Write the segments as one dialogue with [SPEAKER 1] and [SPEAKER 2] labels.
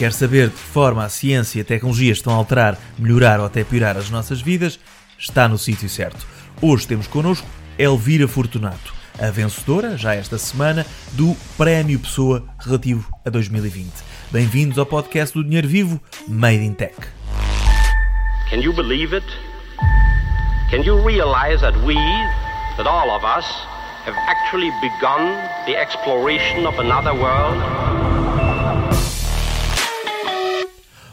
[SPEAKER 1] Quer saber de que forma a ciência e a tecnologia estão a alterar, melhorar ou até piorar as nossas vidas? Está no sítio certo. Hoje temos connosco Elvira Fortunato, a vencedora, já esta semana, do Prémio Pessoa relativo a 2020. Bem-vindos ao podcast do Dinheiro Vivo, Made in Tech.
[SPEAKER 2] Can you believe it? Can you realize that we, that all of us, have actually begun the exploration of another world?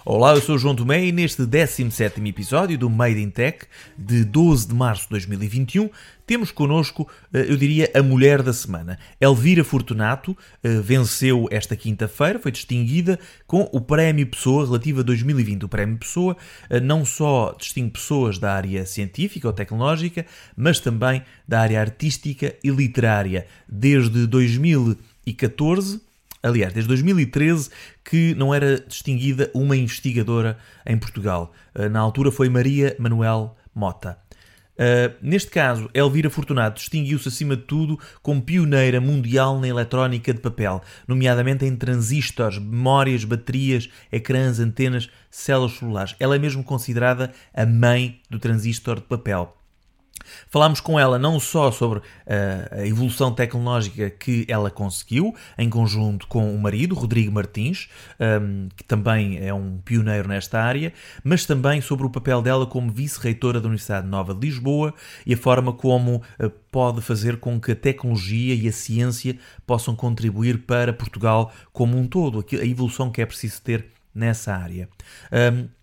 [SPEAKER 1] Olá, eu sou João Tomé e neste 17 episódio do Made in Tech de 12 de março de 2021 temos connosco, eh, eu diria, a mulher da semana. Elvira Fortunato eh, venceu esta quinta-feira, foi distinguida com o Prémio Pessoa relativo a 2020. O Prémio Pessoa eh, não só distingue pessoas da área científica ou tecnológica, mas também da área artística e literária. Desde 2014 aliás, desde 2013, que não era distinguida uma investigadora em Portugal. Uh, na altura foi Maria Manuel Mota. Uh, neste caso, Elvira Fortunato distinguiu-se acima de tudo como pioneira mundial na eletrónica de papel, nomeadamente em transistores, memórias, baterias, ecrãs, antenas, células celulares. Ela é mesmo considerada a mãe do transistor de papel. Falámos com ela não só sobre uh, a evolução tecnológica que ela conseguiu, em conjunto com o marido, Rodrigo Martins, ehm, que também é um pioneiro nesta área, mas também sobre o papel dela como vice-reitora da Universidade Nova de Lisboa e a forma como uh, pode fazer com que a tecnologia e a ciência possam contribuir para Portugal como um todo, a evolução que é preciso ter nessa área. Um, ehm,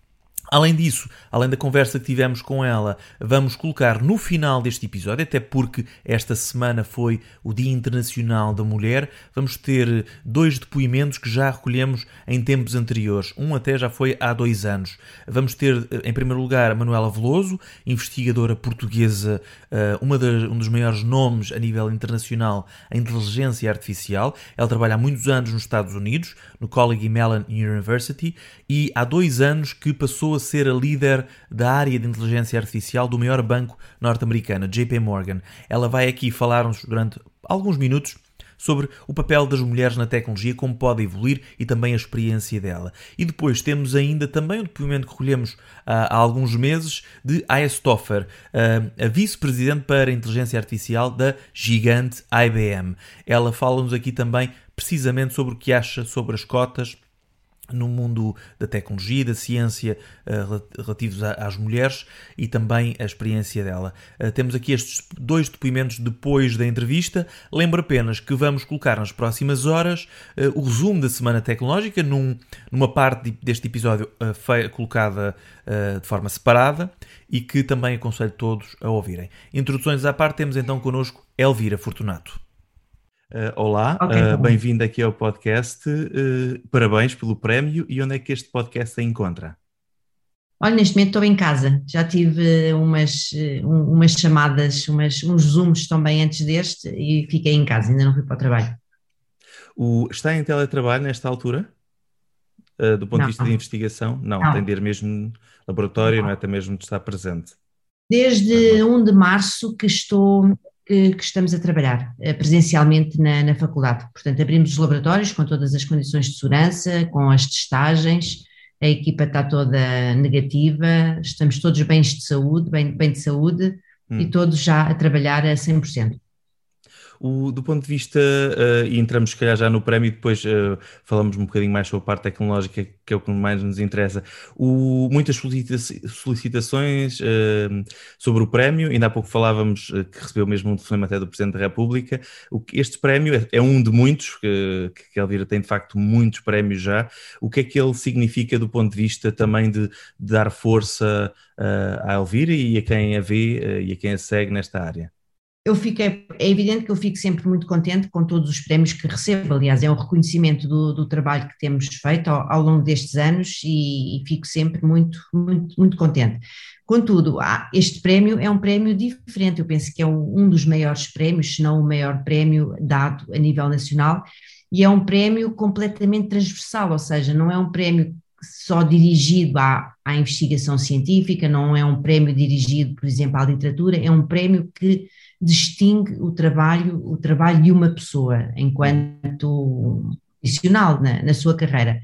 [SPEAKER 1] Além disso, além da conversa que tivemos com ela, vamos colocar no final deste episódio, até porque esta semana foi o Dia Internacional da Mulher, vamos ter dois depoimentos que já recolhemos em tempos anteriores. Um até já foi há dois anos. Vamos ter, em primeiro lugar, a Manuela Veloso, investigadora portuguesa, eh, uma um dos maiores nomes a nível internacional em inteligência artificial. Ela trabalha há muitos anos nos Estados Unidos, no Carnegie Mellon University, e há dois anos que passou a ser a líder da área de inteligência artificial do maior banco norte-americano, JP Morgan. Ela vai aqui falar-nos durante alguns minutos sobre o papel das mulheres na tecnologia, como pode evoluir e também a experiência dela. E depois temos ainda também o depoimento que recolhemos uh, há alguns meses de Aya Stoffer, uh, a vice-presidente para a inteligência artificial da gigante IBM. Ela fala-nos aqui também precisamente sobre o que acha sobre as cotas no mundo da tecnologia da ciência uh, relativos às mulheres e também a experiência dela. Uh, temos aqui estes dois depoimentos depois da entrevista. Lembro apenas que vamos colocar nas próximas horas uh, o resumo da Semana Tecnológica num, numa parte deste episódio colocada de forma separada e que também aconselho todos a ouvirem. Introduções à parte, temos então connosco Elvira Fortunato. Uh, olá, okay, uh, bem-vindo aqui ao podcast. Uh, parabéns pelo prémio. E onde é que este podcast se encontra?
[SPEAKER 3] Olha, neste momento estou em casa. Já tive umas, umas chamadas, umas, uns zooms também antes deste e fiquei em casa, ainda não fui para o trabalho.
[SPEAKER 1] O, está em teletrabalho nesta altura? do ponto não, de vista não. de investigação? Não, não, tem de ir mesmo laboratório, não, é até mesmo de estar presente.
[SPEAKER 3] Desde 1 de março que estou que, que estamos a trabalhar eh, presencialmente na, na, faculdade. Portanto, abrimos os laboratórios com todas as condições de segurança, com as testagens, a equipa está toda negativa, estamos todos bens de saúde, bem, bem de saúde hum. e todos já a trabalhar a 100%.
[SPEAKER 1] O, do ponto de vista, uh, e entramos se calhar já no prémio depois uh, falamos um bocadinho mais sobre a parte tecnológica, que é o que mais nos interessa. O, muitas solicitações uh, sobre o prémio, ainda há pouco falávamos que recebeu mesmo um telefonema até do Presidente da República. O, este prémio é, é, um de muitos, que, que Elvira tem de facto muitos prémios já. O que é que ele significa do ponto de vista também de, de dar força à Elvira e a quem a vê e a quem a segue nesta área?
[SPEAKER 3] Eu fiquei, é evidente que eu fico sempre muito contente com todos os prémios que recebo, aliás, é um reconhecimento do, do trabalho que temos feito ao, ao longo destes anos e, e, fico sempre muito, muito, muito contente. Contudo, este prémio é um prémio diferente, eu penso que é um dos maiores prémios, se não o maior prémio dado a nível nacional, e é um prémio completamente transversal, ou seja, não é um prémio só dirigido à, à investigação científica, não é um prémio dirigido, por exemplo, à literatura, é um prémio que distingue o trabalho, o trabalho de uma pessoa enquanto profissional na, na sua carreira.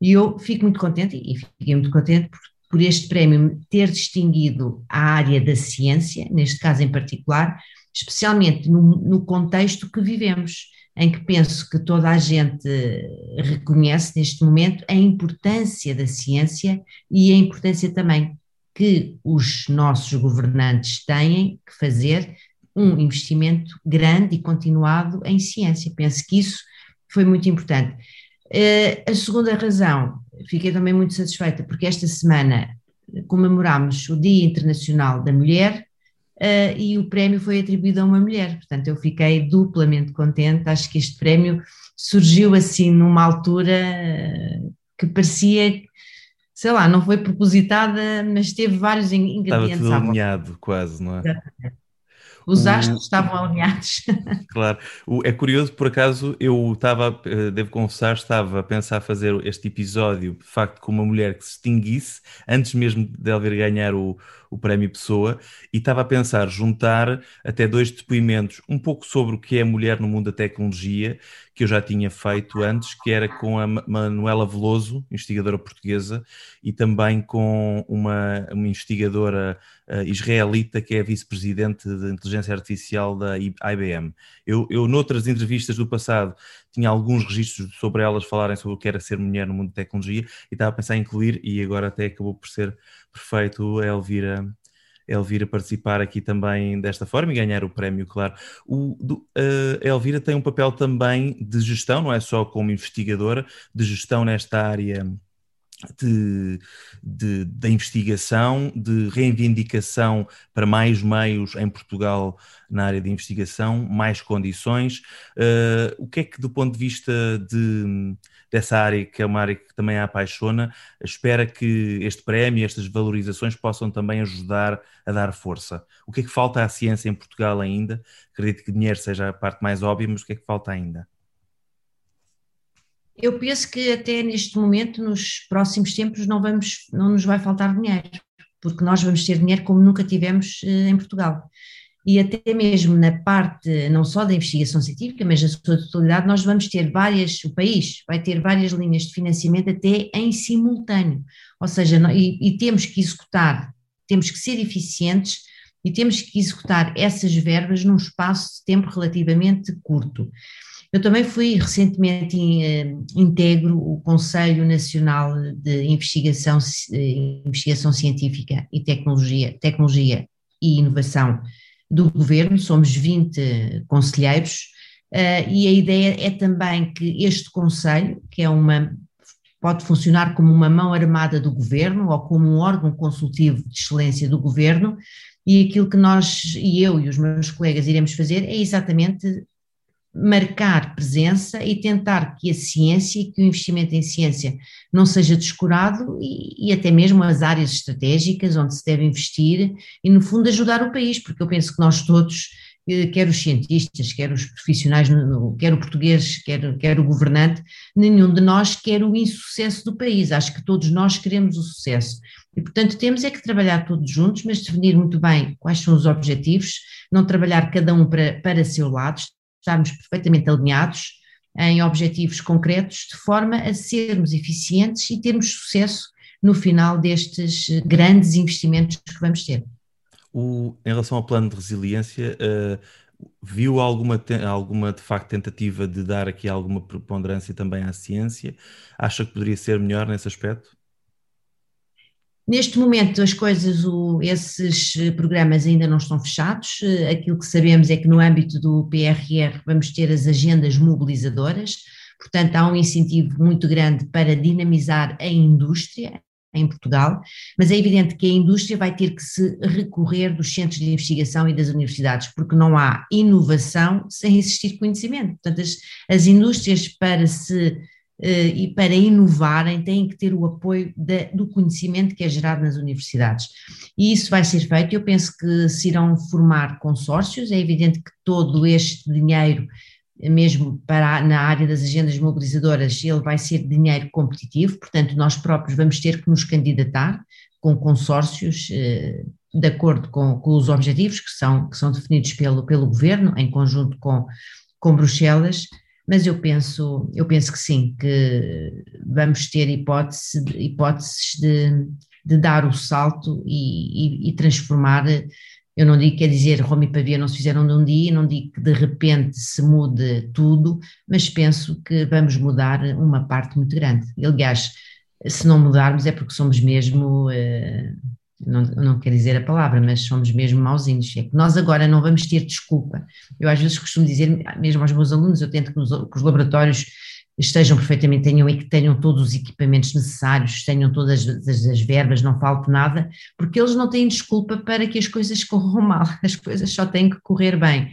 [SPEAKER 3] E eu fico muito contente, e fiquei muito contente por, por este prémio ter distinguido a área da ciência, neste caso em particular, especialmente no, no contexto que vivemos em que penso que toda a gente reconhece neste momento a importância da ciência e a importância também que os nossos governantes têm que fazer um investimento grande e continuado em ciência. Penso que isso foi muito importante. Uh, a segunda razão, fiquei também muito satisfeita porque esta semana comemoramos o Dia Internacional da Mulher uh, e o prémio foi atribuído a uma mulher, portanto eu fiquei duplamente contente, acho que este prémio surgiu assim numa altura uh, que parecia, sei lá, não foi propositada, mas teve vários ingredientes.
[SPEAKER 1] Estava tudo alinhado quase, não é?
[SPEAKER 3] Exatamente. Os astros estavam alinhados.
[SPEAKER 1] Claro. O, é curioso, por acaso, eu estava, eh, devo confessar, estava a pensar fazer este episódio, de facto, com uma mulher que se extinguisse, antes mesmo de ela vir ganhar o, o Prémio Pessoa, e estava a pensar juntar até dois depoimentos, um pouco sobre o que é a mulher no mundo da tecnologia, que eu já tinha feito antes, que era com a Manuela Veloso, investigadora portuguesa, e também com uma, uma investigadora uh, israelita, que é vice-presidente de inteligência artificial da IBM. Eu, eu, noutras entrevistas do passado, tinha alguns registros sobre elas falarem sobre o que era ser mulher no mundo da tecnologia, e estava a pensar em incluir, e agora até acabou por ser perfeito a Elvira, Elvira participar aqui também desta forma e ganhar o prémio, claro. O, do, a Elvira tem um papel também de gestão, não é só como investigadora, de gestão nesta área de, de, da investigação, de reivindicação para mais meios em Portugal na área de investigação, mais condições. Uh, o que é que, do ponto de vista de dessa área, que é uma área que também a apaixona, espera que este prémio, estas valorizações possam também ajudar a dar força. O que é que falta à ciência em Portugal ainda? Acredito que dinheiro seja a parte mais óbvia, mas o que é que falta ainda?
[SPEAKER 3] Eu penso que até neste momento, nos próximos tempos, não, vamos, não nos vai faltar dinheiro, porque nós vamos ter dinheiro como nunca tivemos eh, em Portugal e até mesmo na parte não só da investigação científica, mas na sua totalidade, nós vamos ter várias, o país vai ter várias linhas de financiamento até em simultâneo, ou seja, e, e temos que executar, temos que ser eficientes e temos que executar essas verbas num espaço de tempo relativamente curto. Eu também fui recentemente eh, integro o Conselho Nacional de Investigação, eh, Investigação Científica e Tecnologia, Tecnologia e Inovação do governo, somos 20 conselheiros, uh, e a ideia é também que este conselho, que é uma pode funcionar como uma mão armada do governo ou como um órgão consultivo de excelência do governo, e aquilo que nós e eu e os meus colegas iremos fazer é exatamente marcar presença e tentar que a ciência e que o investimento em ciência não seja descurado e, e, até mesmo as áreas estratégicas onde se deve investir e, no fundo, ajudar o país, porque eu penso que nós todos, eh, quer os cientistas, quer os profissionais, quer o português, quer, quer o governante, nenhum de nós quer o insucesso do país. Acho que todos nós queremos o sucesso. E, portanto, temos é que trabalhar todos juntos, mas definir muito bem quais são os objetivos, não trabalhar cada um para, para seu lado, estarmos perfeitamente alinhados em objetivos concretos, de forma a sermos eficientes e termos sucesso no final destes grandes investimentos que vamos ter.
[SPEAKER 1] O, em relação ao plano de resiliência, uh, viu alguma, alguma, de facto, tentativa de dar aqui alguma preponderância também à ciência? Acha que poderia ser melhor nesse aspecto?
[SPEAKER 3] Neste momento, as coisas, o, esses eh, programas ainda não estão fechados. Eh, aquilo que sabemos é que no âmbito do PRR vamos ter as agendas mobilizadoras, portanto, há um incentivo muito grande para dinamizar a indústria em Portugal, mas é evidente que a indústria vai ter que se recorrer dos centros de investigação e das universidades, porque não há inovação sem existir conhecimento. Portanto, as, as indústrias, para se e para inovarem têm que ter o apoio de, do conhecimento que é gerado nas universidades. E isso vai ser feito, eu penso que se irão formar consórcios, é evidente que todo este dinheiro, mesmo para, na área das agendas mobilizadoras, ele vai ser dinheiro competitivo, portanto nós próprios vamos ter que nos candidatar com consórcios eh, de acordo com, com, os objetivos que são, que são definidos pelo, pelo governo, em conjunto com, com Bruxelas, mas eu penso, eu penso que sim, que vamos ter hipótese, hipóteses de, de dar o salto e, e, e, transformar. Eu não digo, quer dizer, Roma e Pavia não se fizeram de um dia, não digo que de repente se mude tudo, mas penso que vamos mudar uma parte muito grande. Aliás, se não mudarmos é porque somos mesmo. Uh, não, não quero dizer a palavra, mas somos mesmo mauzinhos. É que nós agora não vamos ter desculpa. Eu às vezes costumo dizer, mesmo aos meus alunos, eu tento que, nos, que os laboratórios estejam perfeitamente, tenham e que tenham todos os equipamentos necessários, tenham todas as, as, verbas, não falte nada, porque eles não têm desculpa para que as coisas corram mal, as coisas só têm que correr bem.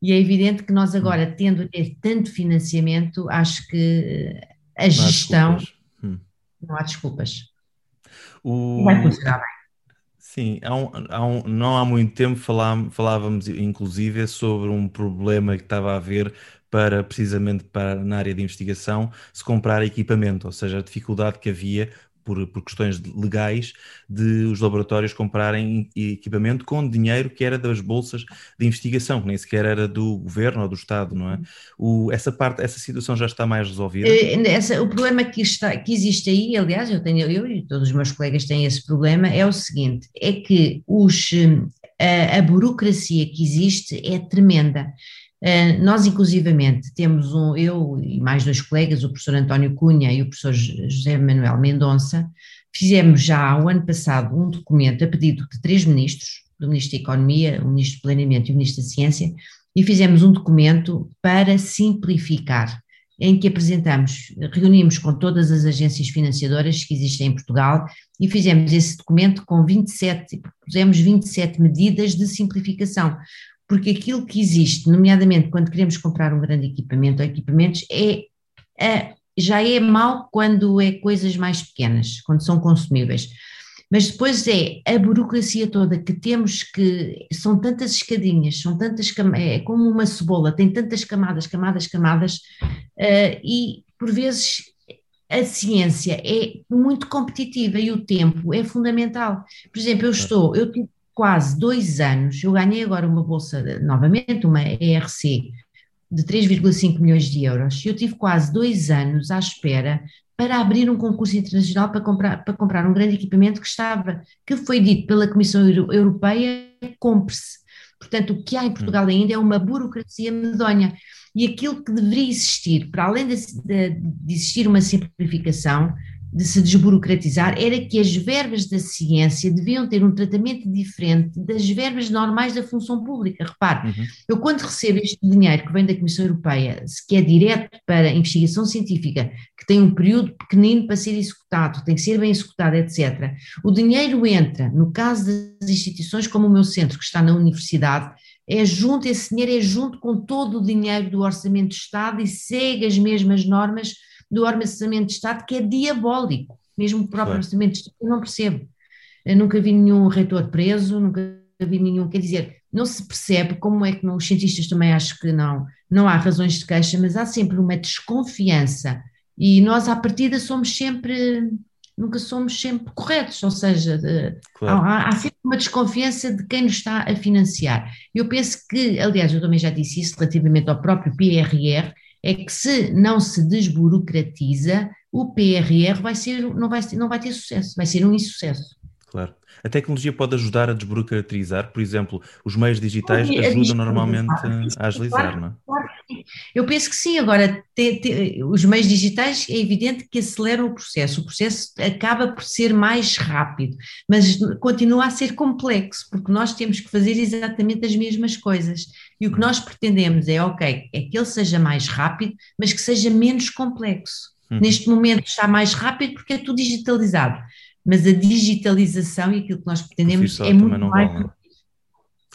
[SPEAKER 3] E é evidente que nós agora, tendo a ter tanto financiamento, acho que a não gestão, há hum. não há desculpas.
[SPEAKER 1] O... Vai funcionar bem. Sim, há um, há um, não há muito tempo falávamos inclusive sobre um problema que estava a haver para precisamente para na área de investigação se comprar equipamento, ou seja, a dificuldade que havia por, por questões legais de os laboratórios comprarem equipamento com dinheiro que era das bolsas de investigação, que nem sequer era do governo ou do Estado, não é? O, essa parte, essa situação já está mais resolvida?
[SPEAKER 3] Eh, essa, o problema que, está, que existe aí, aliás, eu tenho, eu e todos os meus colegas têm esse problema, é o seguinte, é que os, eh, a, a burocracia que existe é tremenda. Uh, nós, inclusivamente, temos um, eu e mais dois colegas, o professor António Cunha e o professor José Manuel Mendonça, fizemos já o ano passado um documento a pedido de três ministros, do Ministro da Economia, o Ministro do Planeamento e o Ministro da Ciência, e fizemos um documento para simplificar, em que apresentamos, reunimos com todas as agências financiadoras que existem em Portugal e fizemos esse documento com 27, propusemos 27 medidas de simplificação porque aquilo que existe, nomeadamente quando queremos comprar um grande equipamento ou equipamentos, é, é já é mau quando é coisas mais pequenas, quando são consumíveis. Mas depois é a burocracia toda que temos que. São tantas escadinhas, são tantas. É como uma cebola, tem tantas camadas, camadas, camadas, uh, e por vezes a ciência é muito competitiva e o tempo é fundamental. Por exemplo, eu estou, eu tive quase dois anos, eu ganhei agora uma bolsa, novamente, uma ERC, de 3,5 milhões de euros, e eu tive quase dois anos à espera para abrir um concurso internacional para comprar, para comprar um grande equipamento que estava, que foi dito pela Comissão Europeia, compre-se. Portanto, o que há em Portugal hum. ainda é uma burocracia medonha. E aquilo que deveria existir, para além de, de existir uma simplificação, de se desburocratizar era que as verbas da ciência deviam ter um tratamento diferente das verbas normais da função pública. Repare, uhum. eu quando recebo este dinheiro que vem da Comissão Europeia, que é direto para investigação científica, que tem um período pequenino para ser executado, tem que ser bem executado, etc., o dinheiro entra, no caso das instituições como o meu centro, que está na universidade, é junto, esse dinheiro é junto com todo o dinheiro do Orçamento de Estado e segue as mesmas normas do Orçamento de Estado, que é diabólico, mesmo o próprio Orçamento de Estado, eu não percebo. Eu nunca vi nenhum reitor preso, nunca vi nenhum, quer dizer, não se percebe como é que não, os cientistas também acho que não, não há razões de queixa, mas há sempre uma desconfiança e nós à partida somos sempre, nunca somos sempre corretos, ou seja, claro. há, há, sempre uma desconfiança de quem nos está a financiar. Eu penso que, aliás, eu também já disse isso relativamente ao próprio PRR, é que se não se desburocratiza, o PRR vai ser, não, vai, não vai ter sucesso, vai ser um insucesso.
[SPEAKER 1] Claro. A tecnologia pode ajudar a desburocratizar, por exemplo, os meios digitais ajudam normalmente a agilizar, não é?
[SPEAKER 3] Eu penso que sim, agora te, te, os meios digitais é evidente que aceleram o processo, o processo acaba por ser mais rápido, mas continua a ser complexo, porque nós temos que fazer exatamente as mesmas coisas. E o que nós pretendemos é, ok, é que ele seja mais rápido, mas que seja menos complexo. Uhum. Neste momento está mais rápido porque é tudo digitalizado mas a digitalização e aquilo que nós pretendemos é muito mais. Vale,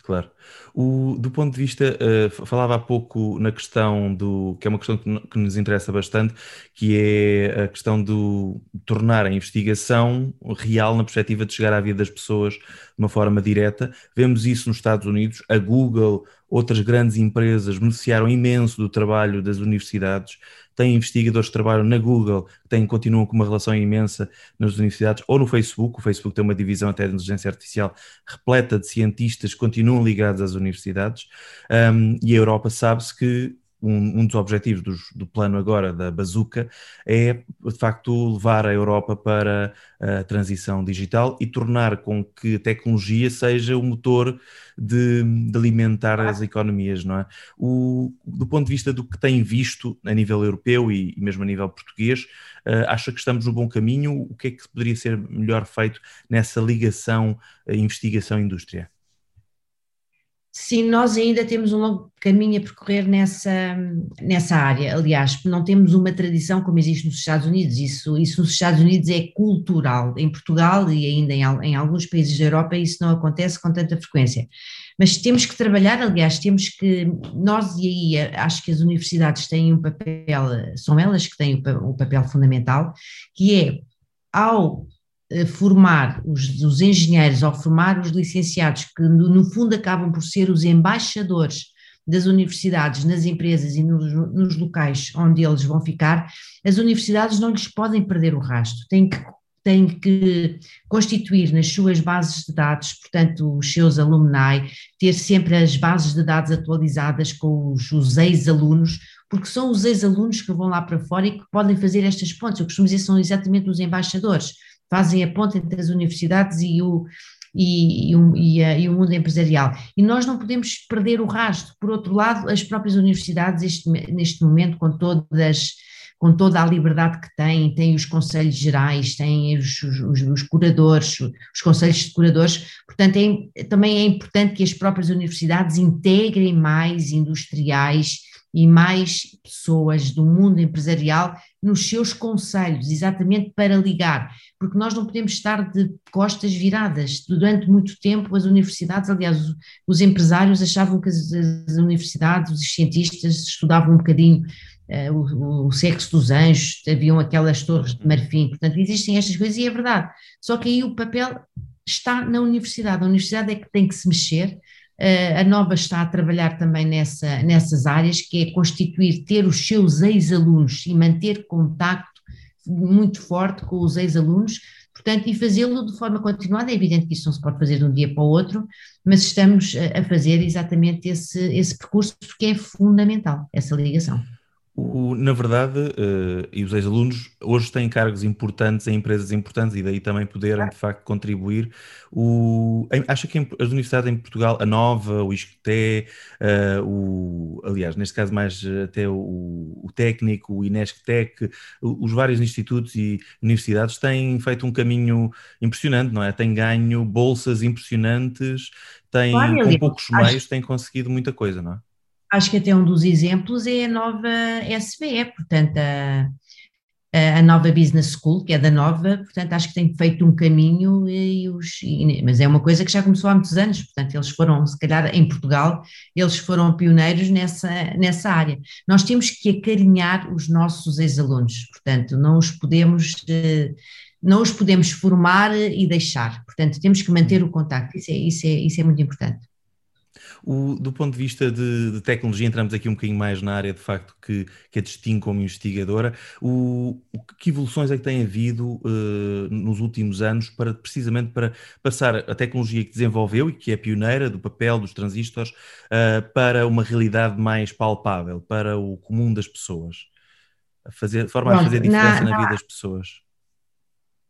[SPEAKER 1] claro. O, do ponto de vista, uh, falava há pouco na questão do, que é uma questão que, que, nos interessa bastante, que é a questão do tornar a investigação real na perspectiva de chegar à vida das pessoas de uma forma direta. Vemos isso nos Estados Unidos, a Google, outras grandes empresas beneficiaram imenso do trabalho das universidades tem investigadores que trabalham na Google, que têm, continuam com uma relação imensa nas universidades, ou no Facebook, o Facebook tem uma divisão até de inteligência artificial repleta de cientistas que continuam ligados às universidades, um, e a Europa sabe-se que um, um dos objetivos dos, do plano agora da Bazuca é, de facto, levar a Europa para a transição digital e tornar com que a tecnologia seja o motor de, de alimentar as economias, não é? O, do ponto de vista do que tem visto a nível europeu e, e mesmo a nível português, uh, acha que estamos no bom caminho? O que é que poderia ser melhor feito nessa ligação uh, investigação-indústria?
[SPEAKER 3] Sim, nós ainda temos um longo caminho a percorrer nessa, nessa área. Aliás, não temos uma tradição como existe nos Estados Unidos. Isso, isso nos Estados Unidos é cultural. Em Portugal e ainda em, em alguns países da Europa isso não acontece com tanta frequência. Mas temos que trabalhar, aliás, temos que, nós e aí acho que as universidades têm um papel, são elas que têm o, papel fundamental, que é ao formar os, os engenheiros, ao formar os licenciados, que no, no, fundo acabam por ser os embaixadores das universidades nas empresas e nos, nos, locais onde eles vão ficar, as universidades não lhes podem perder o rastro, têm que, têm que constituir nas suas bases de dados, portanto, os seus alumni, ter sempre as bases de dados atualizadas com os, os ex-alunos, porque são os ex-alunos que vão lá para fora e que podem fazer estas pontes. Eu costumo dizer são exatamente os embaixadores fazem a ponte entre as universidades e o, e, e, e, a, e, o mundo empresarial. E nós não podemos perder o rastro. Por outro lado, as próprias universidades, este, neste momento, com todas com toda a liberdade que têm, têm os conselhos gerais, têm os, os, os curadores, os conselhos de curadores, portanto é, também é importante que as próprias universidades integrem mais industriais e mais pessoas do mundo empresarial nos seus conselhos, exatamente para ligar, porque nós não podemos estar de costas viradas. Durante muito tempo, as universidades, aliás, os empresários achavam que as, universidades, os cientistas estudavam um bocadinho uh, o, o, sexo dos anjos, haviam aquelas torres de marfim, portanto, existem estas coisas e é verdade. Só que aí o papel está na universidade, a universidade é que tem que se mexer a Nova está a trabalhar também nessa, nessas áreas, que é constituir, ter os seus ex-alunos e manter contacto muito forte com os ex-alunos, portanto, e fazê-lo de forma continuada. É evidente que isso não se pode fazer de um dia para o outro, mas estamos a fazer exatamente esse, esse percurso, porque é fundamental essa ligação.
[SPEAKER 1] O, na verdade, uh, e os ex-alunos hoje têm cargos importantes em empresas importantes e daí também poderem de facto contribuir. O, acha que as universidades em Portugal, a Nova, o ISCTE, uh, o, aliás, neste caso mais até o, o técnico, o INESCTEC, os vários institutos e universidades têm feito um caminho impressionante, não é? Têm ganho bolsas impressionantes, têm, com poucos meios, têm conseguido muita coisa, não é?
[SPEAKER 3] Acho que até um dos exemplos é a nova SVE, portanto, a, a nova Business School, que é da nova, portanto, acho que tem feito um caminho, e os, e, mas é uma coisa que já começou há muitos anos, portanto, eles foram, se calhar em Portugal, eles foram pioneiros nessa, nessa área. Nós temos que acarinhar os nossos ex-alunos, portanto, não os podemos. Eh, não os podemos formar e deixar, portanto, temos que manter o contacto, isso é, isso é, isso é muito importante.
[SPEAKER 1] O, do ponto de vista de, de, tecnologia, entramos aqui um bocadinho mais na área de facto que, que a distingue como investigadora. O, o, que evoluções é que tem havido uh, nos últimos anos para precisamente para passar a tecnologia que desenvolveu e que é pioneira do papel dos transistores uh, para uma realidade mais palpável, para o comum das pessoas? A fazer, de forma Pronto, a fazer diferença na, na vida das pessoas.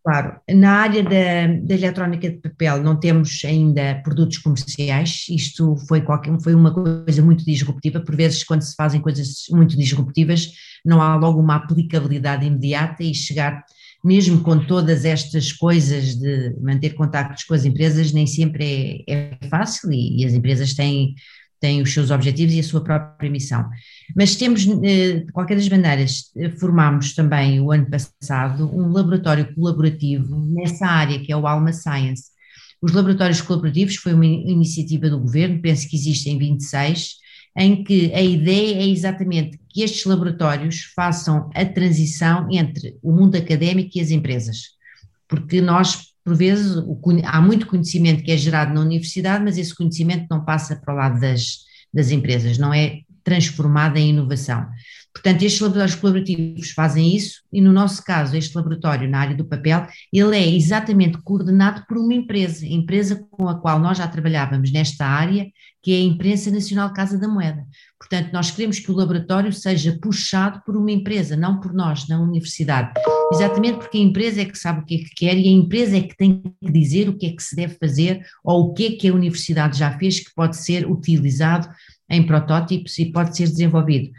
[SPEAKER 3] Claro, na área da, da, eletrónica de papel não temos ainda produtos comerciais, isto foi, qualquer, foi uma coisa muito disruptiva, por vezes quando se fazem coisas muito disruptivas não há logo uma aplicabilidade imediata e chegar, mesmo com todas estas coisas de manter contactos com as empresas, nem sempre é, é fácil e, e as empresas têm têm os seus objetivos e a sua própria missão. Mas temos, eh, de qualquer das maneiras, eh, formámos também o ano passado um laboratório colaborativo nessa área que é o Alma Science. Os laboratórios colaborativos foi uma iniciativa do governo, penso que existem 26, em que a ideia é exatamente que estes laboratórios façam a transição entre o mundo académico e as empresas, porque nós por vezes há muito conhecimento que é gerado na universidade, mas esse conhecimento não passa para o lado das, das empresas, não é transformado em inovação. Portanto, estes laboratórios colaborativos fazem isso e no nosso caso, este laboratório na área do papel, ele é exatamente coordenado por uma empresa, empresa com a qual nós já trabalhávamos nesta área, que é a Imprensa Nacional Casa da Moeda. Portanto, nós queremos que o laboratório seja puxado por uma empresa, não por nós, na universidade. Exatamente porque a empresa é que sabe o que é que quer e a empresa é que tem que dizer o que é que se deve fazer ou o que é que a universidade já fez que pode ser utilizado em protótipos e pode ser desenvolvido.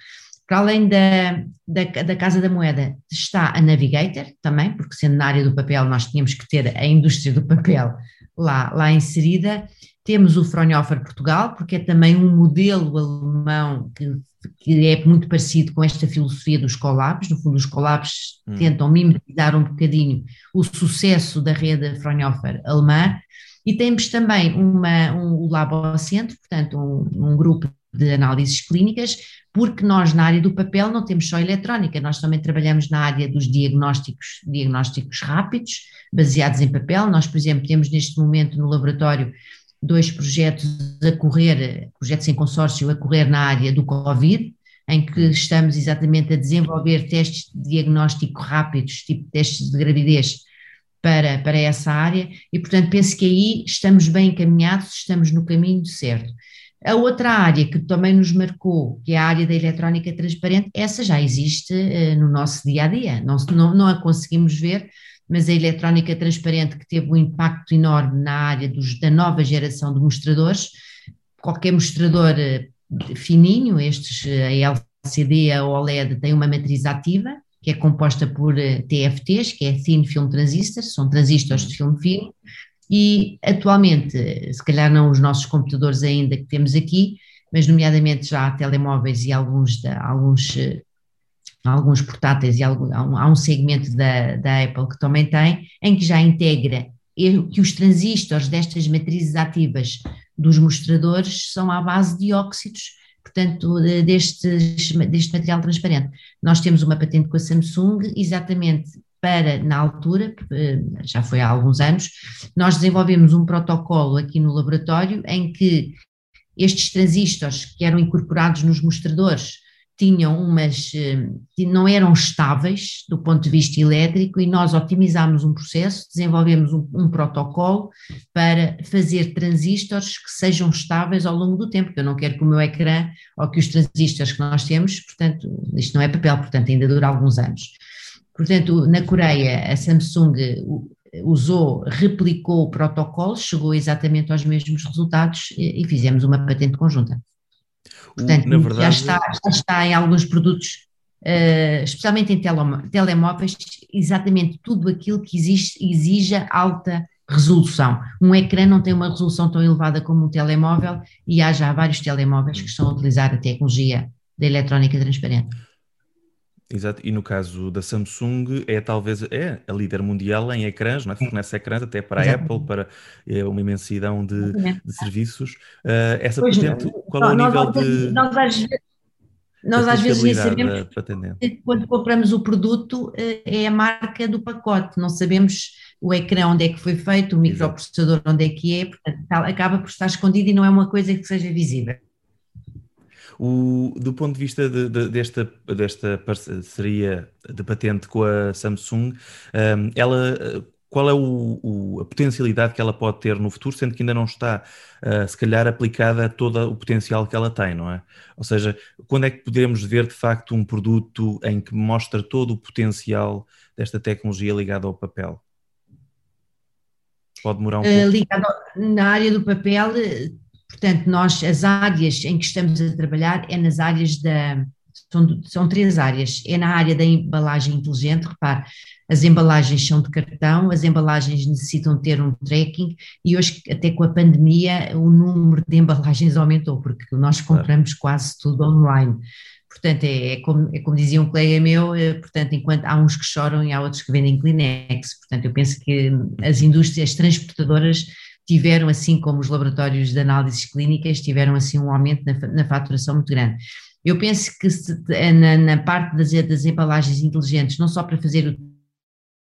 [SPEAKER 3] Para além da, da, da, Casa da Moeda, está a Navigator também, porque sendo na área do papel, nós tínhamos que ter a indústria do papel lá, lá inserida. Temos o Fraunhofer Portugal, porque é também um modelo alemão que, que é muito parecido com esta filosofia dos collabs. No fundo, os collabs hum. tentam mimetizar um bocadinho o sucesso da rede Fraunhofer alemã. E temos também uma, um, o Labocentro, portanto, um, um grupo de análises clínicas, porque nós na área do papel não temos só eletrónica, nós também trabalhamos na área dos diagnósticos, diagnósticos rápidos, baseados em papel. Nós, por exemplo, temos neste momento no laboratório dois projetos a correr, projetos em consórcio a correr na área do Covid, em que estamos exatamente a desenvolver testes de diagnóstico rápidos, tipo testes de gravidez, para, para essa área, e portanto penso que aí estamos bem encaminhados, estamos no caminho certo. A outra área que também nos marcou, que é a área da eletrónica transparente, essa já existe uh, no nosso dia a dia, não, não, não, a conseguimos ver, mas a eletrónica transparente que teve um impacto enorme na área dos, da nova geração de mostradores, qualquer mostrador uh, fininho, estes, uh, a LCD, a OLED, tem uma matriz ativa, que é composta por TFTs, que é Thin Film Transistors, são transistores de filme fino, e atualmente, se calhar não os nossos computadores ainda que temos aqui, mas nomeadamente já há telemóveis e alguns, alguns, eh, alguns portáteis e algum, há, um, há um segmento da, da Apple que também tem, em que já integra que os transistores destas matrizes ativas dos mostradores são à base de óxidos, portanto, destes, deste material transparente. Nós temos uma patente com a Samsung exatamente para, na altura, eh, já foi há alguns anos, nós desenvolvemos um protocolo aqui no laboratório em que estes transistores que eram incorporados nos mostradores tinham umas, eh, não eram estáveis do ponto de vista elétrico e nós otimizámos um processo, desenvolvemos um, um, protocolo para fazer transistores que sejam estáveis ao longo do tempo, porque eu não quero que o meu ecrã ou que os transistores que nós temos, portanto, isto não é papel, portanto ainda dura alguns anos. Portanto, na Coreia, a Samsung usou, replicou o protocolo, chegou exatamente aos mesmos resultados e, e fizemos uma patente conjunta. Portanto, verdade... já, está, já está em alguns produtos, uh, especialmente em telemóveis, exatamente tudo aquilo que existe, exija alta resolução. Um ecrã não tem uma resolução tão elevada como um telemóvel e há já vários telemóveis que estão a utilizar a tecnologia da eletrónica transparente.
[SPEAKER 1] Exato, e no caso da Samsung é talvez é a líder mundial em ecrãs, não é? fornece ecrãs até para a Apple, para é, uma imensidão de, de serviços. Uh, essa pois patente, qual é o nível de.
[SPEAKER 3] Nós às vezes, nós às vezes nem sabemos quando compramos o produto eh, é a marca do pacote, não sabemos o ecrã onde é que foi feito, o microprocessador onde é que é, portanto, acaba por estar escondido e não é uma coisa que seja visível.
[SPEAKER 1] O, do ponto de vista de, de, desta, desta parceria de patente com a Samsung, um, ela, qual é o, o, a potencialidade que ela pode ter no futuro, sendo que ainda não está, uh, se calhar, aplicada a todo o potencial que ela tem, não é? Ou seja, quando é que poderemos ver de facto um produto em que mostra todo o potencial desta tecnologia ligada ao papel? Pode demorar um uh, pouco.
[SPEAKER 3] Ligado na área do papel, Portanto, nós, as áreas em que estamos a trabalhar é nas áreas da. São, são três áreas. É na área da embalagem inteligente, repare, as embalagens são de cartão, as embalagens necessitam ter um tracking e hoje, até com a pandemia, o número de embalagens aumentou, porque nós compramos quase tudo online. Portanto, é, é, como, é como dizia um colega meu, é, portanto, enquanto há uns que choram e há outros que vendem Kleenex. Portanto, eu penso que as indústrias, as transportadoras tiveram, assim como os laboratórios de análises clínicas, tiveram assim um aumento na, na faturação muito grande. Eu penso que se, na, na, parte das, das embalagens inteligentes, não só para fazer o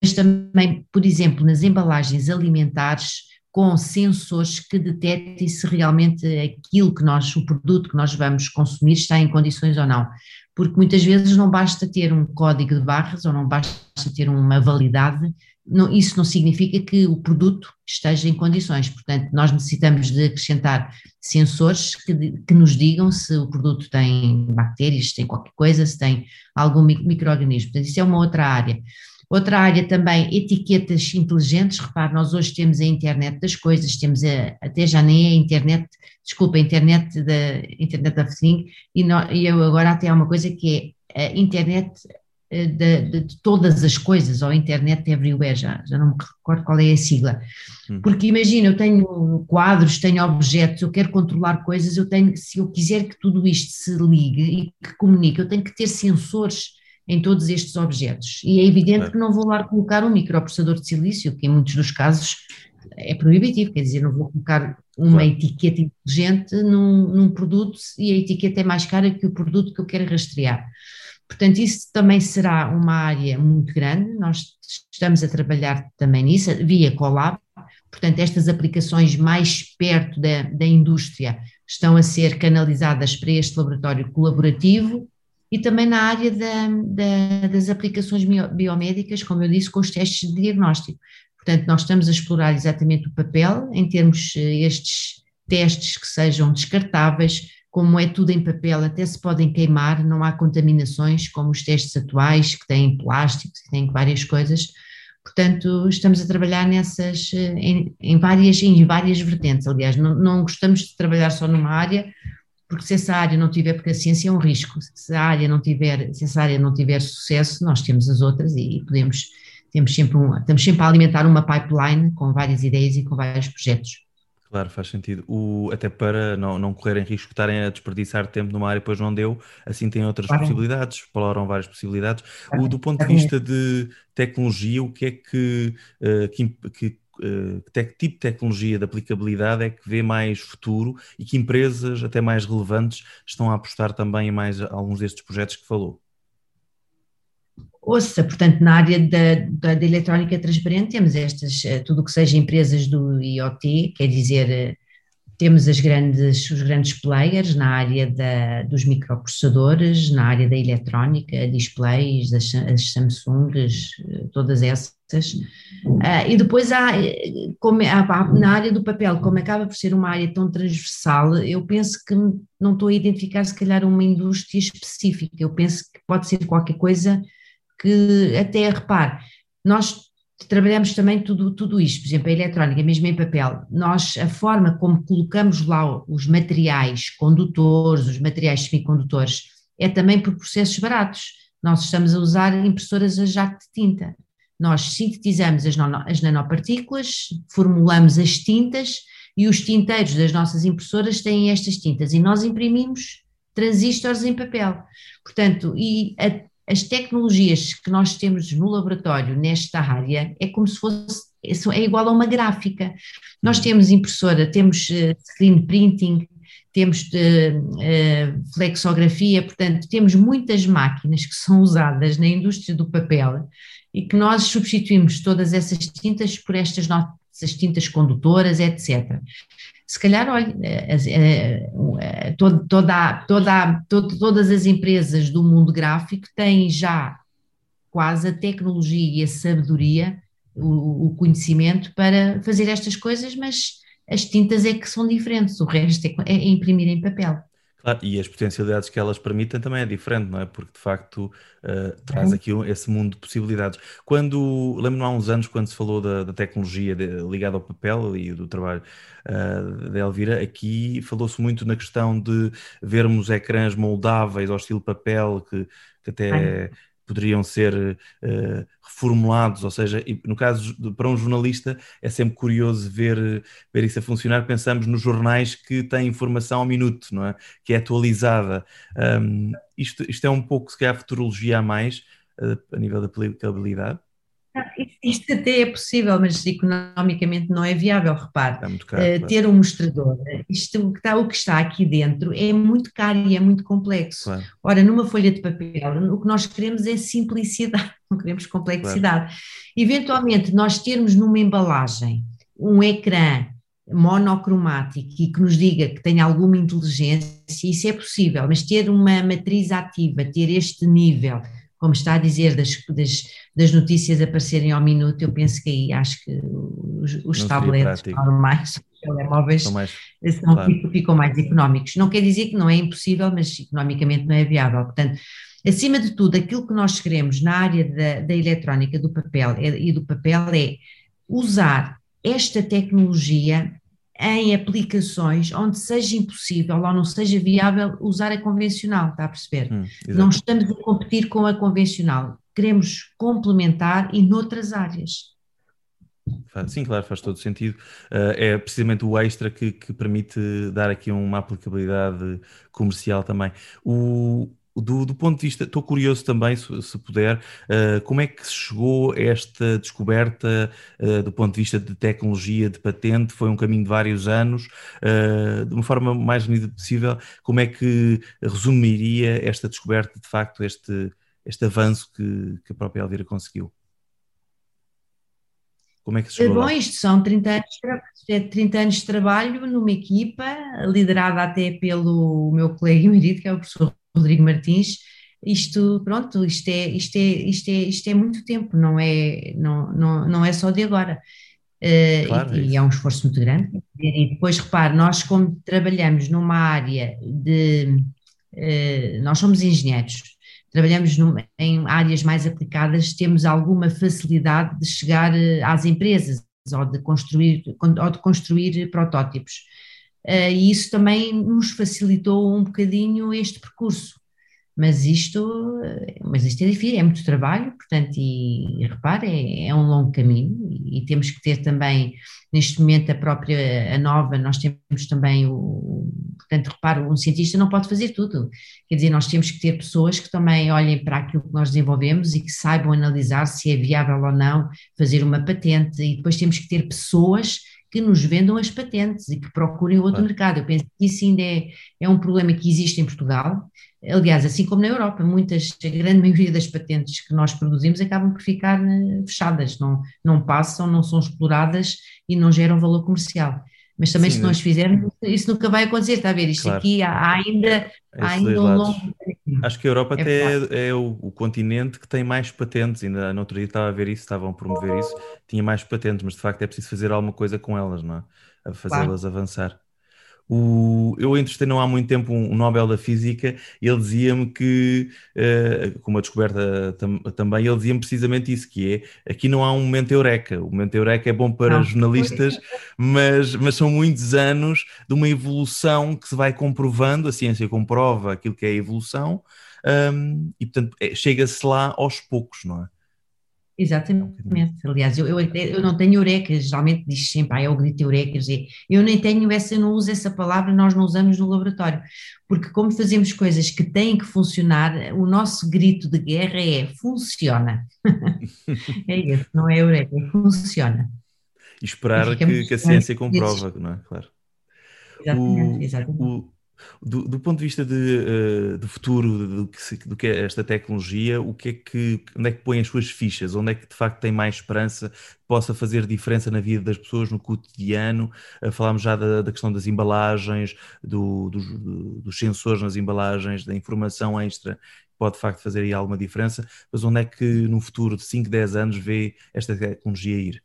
[SPEAKER 3] mas também, por exemplo, nas embalagens alimentares, com sensores que detectem se realmente aquilo que nós, o produto que nós vamos consumir está em condições ou não. porque muitas vezes não basta ter um código de barras ou não basta ter uma validade, não, isso não significa que o produto esteja em condições. Portanto, nós necessitamos de acrescentar sensores que, que nos digam se o produto tem bactérias, se tem qualquer coisa, se tem algum microorganismo. Portanto, isso é uma outra área. Outra área também, etiquetas inteligentes. Repare, nós hoje temos a internet das coisas, temos a, até já nem é a internet, desculpa, a internet da Internet of Things, e, no, e eu agora até há uma coisa que é a internet de, de, de, todas as coisas, ou internet everywhere, já, já não me recordo qual é a sigla. Hum. Porque imagina, eu tenho quadros, tenho objetos, eu quero controlar coisas, eu tenho, se eu quiser que tudo isto se ligue e que comunique, eu tenho que ter sensores em todos estes objetos. E é evidente é. que não vou lá colocar um microprocessador de silício, que em muitos dos casos é proibitivo, quer dizer, não vou colocar uma claro. etiqueta inteligente num, num, produto e a etiqueta é mais cara que o produto que eu quero rastrear. Portanto, isso também será uma área muito grande, nós estamos a trabalhar também nisso, via Colab, portanto, estas aplicações mais perto da, da indústria estão a ser canalizadas para este laboratório colaborativo, e também na área da, da, das aplicações biomédicas, como eu disse, com os testes de diagnóstico. Portanto, nós estamos a explorar exatamente o papel em termos eh, estes testes que sejam descartáveis, como é tudo em papel, até se podem queimar, não há contaminações como os testes atuais que têm plásticos e têm várias coisas. Portanto, estamos a trabalhar nessas, eh, em, em várias, em várias vertentes. Aliás, não, não gostamos de trabalhar só numa área, porque se essa área não tiver, porque a ciência é um risco, se a área não tiver, se essa área não tiver sucesso, nós temos as outras e podemos, temos sempre um, estamos sempre a alimentar uma pipeline com várias ideias e com vários projetos.
[SPEAKER 1] Claro, faz sentido. O, até para não, não correrem risco de estarem a desperdiçar tempo numa área e depois não deu, assim tem outras claro. possibilidades, exploram várias possibilidades. Claro. O, do ponto de vista de tecnologia, o que é que, uh, que, que eh, que tipo de tecnologia de aplicabilidade é que vê mais futuro e que empresas até mais relevantes estão a apostar também em mais alguns destes projetos que falou?
[SPEAKER 3] Ouça, portanto, na área da, da, da eletrónica transparente temos estas, eh, tudo o que seja empresas do IoT, quer dizer, eh, temos grandes, os grandes players na área da, dos microprocessadores, na área da eletrónica, displays, as, as Samsungs, todas essas. Uh, e depois há, como, é, na área do papel, como acaba por ser uma área tão transversal, eu penso que não estou a identificar se calhar uma indústria específica, eu penso que pode ser qualquer coisa que até, repare, nós trabalhamos também tudo, tudo isto, por exemplo, a eletrónica, mesmo em papel, nós, a forma como colocamos lá os materiais condutores, os materiais semicondutores, é também por processos baratos. Nós estamos a usar impressoras a jato de tinta. Nós sintetizamos as, as nanopartículas, formulamos as tintas e os tinteiros das nossas impressoras têm estas tintas e nós imprimimos transistores em papel. Portanto, e a, as tecnologias que nós temos no laboratório nesta área é como se fosse, é igual a uma gráfica. Nós uhum. temos impressora, temos uh, screen printing, temos uh, uh, flexografia, portanto, temos muitas máquinas que são usadas na indústria do papel e que nós substituímos todas essas tintas por estas nossas tintas condutoras, etc se calhar, olha, eh, eh, toda, toda, toda, todas as empresas do mundo gráfico têm já quase a tecnologia e a sabedoria, o, o conhecimento para fazer estas coisas, mas as tintas é que são diferentes, o resto é, é imprimir em papel.
[SPEAKER 1] Claro, e as potencialidades que elas permitem também é diferente, não é? Porque de facto uh, traz aqui esse mundo de possibilidades. Quando, lembro-me há uns anos, quando se falou da, da tecnologia de, ligada ao papel e do trabalho uh, da Elvira, aqui falou-se muito na questão de vermos ecrãs moldáveis ao estilo papel, que, que até poderiam ser uh, reformulados, ou seja, no caso de, para um jornalista é sempre curioso ver, ver isso a funcionar, pensamos nos jornais que têm informação ao minuto, não é? Que é atualizada. Um, isto, isto é um pouco, se calhar, futurologia a mais, uh, a nível da aplicabilidade?
[SPEAKER 3] Isto até é possível, mas economicamente não é viável, repare. Caro, uh, ter um mostrador, isto, o, que está, o que está aqui dentro é muito caro e é muito complexo. Claro. Ora, numa folha de papel, o que nós queremos é simplicidade, não queremos complexidade. Claro. Eventualmente, nós termos numa embalagem um ecrã monocromático e que nos diga que tem alguma inteligência, isso é possível, mas ter uma matriz ativa, ter este nível, como está a dizer, das, das, das notícias aparecerem ao minuto, eu penso que aí acho que os, os tablets normais, os telemóveis, mais, são, claro. ficam mais económicos. Não quer dizer que não é impossível, mas economicamente não é viável. Portanto, acima de tudo, aquilo que nós queremos na área da, da eletrónica do papel e do papel é usar esta tecnologia em aplicações onde seja impossível ou não seja viável usar a convencional, está a perceber? Hum, não estamos a competir com a convencional, queremos complementar e noutras áreas.
[SPEAKER 1] Sim, claro, faz todo sentido. Uh, é precisamente o extra que, que, permite dar aqui uma aplicabilidade comercial também. O, do, do, ponto de vista, estou curioso também, se, se puder, uh, como é que se chegou a esta descoberta uh, do ponto de vista de tecnologia, de patente? Foi um caminho de vários anos. Uh, de uma forma mais unida possível, como é que resumiria esta descoberta, de facto, este, este avanço que, que a própria Elvira conseguiu? Como é que se chegou
[SPEAKER 3] Bom,
[SPEAKER 1] lá?
[SPEAKER 3] isto são 30 anos, 30 anos de trabalho numa equipa, liderada até pelo meu colega e marido, que é o professor Rodrigo Martins, isto, pronto, isto é, isto é, isto é, isto é muito tempo, não é, não, não, não é só de agora. Uh, claro, e, é e, é um esforço muito grande. E depois, repare, nós como trabalhamos numa área de, uh, nós somos engenheiros, trabalhamos num, em áreas mais aplicadas, temos alguma facilidade de chegar eh, às empresas ou de construir, ou de construir protótipos. Uh, e isso também nos facilitou um bocadinho este percurso. Mas isto, eh, mas isto é difícil, é muito trabalho, portanto, e, e repare, é, é, um longo caminho e, e, temos que ter também, neste momento, a própria, a nova, nós temos também o, portanto, repare, um cientista não pode fazer tudo, quer dizer, nós temos que ter pessoas que também olhem para aquilo que nós desenvolvemos e que saibam analisar se é viável ou não fazer uma patente e depois temos que ter pessoas que nos vendam as patentes e que procurem outro claro. mercado. Eu penso que isso ainda é, é um problema que existe em Portugal. Aliás, assim como na Europa, muitas, a grande maioria das patentes que nós produzimos acabam por ficar eh, fechadas, não, não passam, não são exploradas e não geram valor comercial. Mas também Sim, se nós fizermos, isso nunca vai acontecer, está a ver? Isto claro. aqui há, ainda, há ainda um longo.
[SPEAKER 1] Acho que a Europa é até é, é o, o, continente que tem mais patentes, ainda no outro dia estava a ver isso, estavam a promover isso, tinha mais patentes, mas de facto é preciso fazer alguma coisa com elas, não é? A fazê-las claro. avançar. O, eu entrevistei não há muito tempo um, Nobel da Física e ele dizia-me que, uh, com uma descoberta tam, também, ele dizia-me precisamente isso, que é, aqui não há um momento eureka, o momento eureka é bom para não. jornalistas, mas, mas são muitos anos de uma evolução que se vai comprovando, a ciência comprova aquilo que é a evolução, um, e portanto é, chega-se lá aos poucos, não é?
[SPEAKER 3] Exatamente. Aliás, eu, eu, eu não tenho eureka, geralmente diz sempre, ah, é o grito eureka, eu nem tenho essa, não uso essa palavra, nós não usamos no laboratório, porque como fazemos coisas que têm que funcionar, o nosso grito de guerra é funciona. é isso, não é eureka, é funciona.
[SPEAKER 1] E esperar que, que, a ciência comprova, não é? Claro.
[SPEAKER 3] Exatamente, o, exatamente. O,
[SPEAKER 1] do, do, ponto de vista de, uh, do futuro, do que, do que é esta tecnologia, o que é que, onde é que põe as suas fichas? Onde é que de facto tem mais esperança que possa fazer diferença na vida das pessoas, no cotidiano? Uh, falámos já da, da, questão das embalagens, do, do, dos sensores nas embalagens, da informação extra, pode de facto fazer aí alguma diferença, mas onde é que no futuro de 5, 10 anos vê esta tecnologia ir?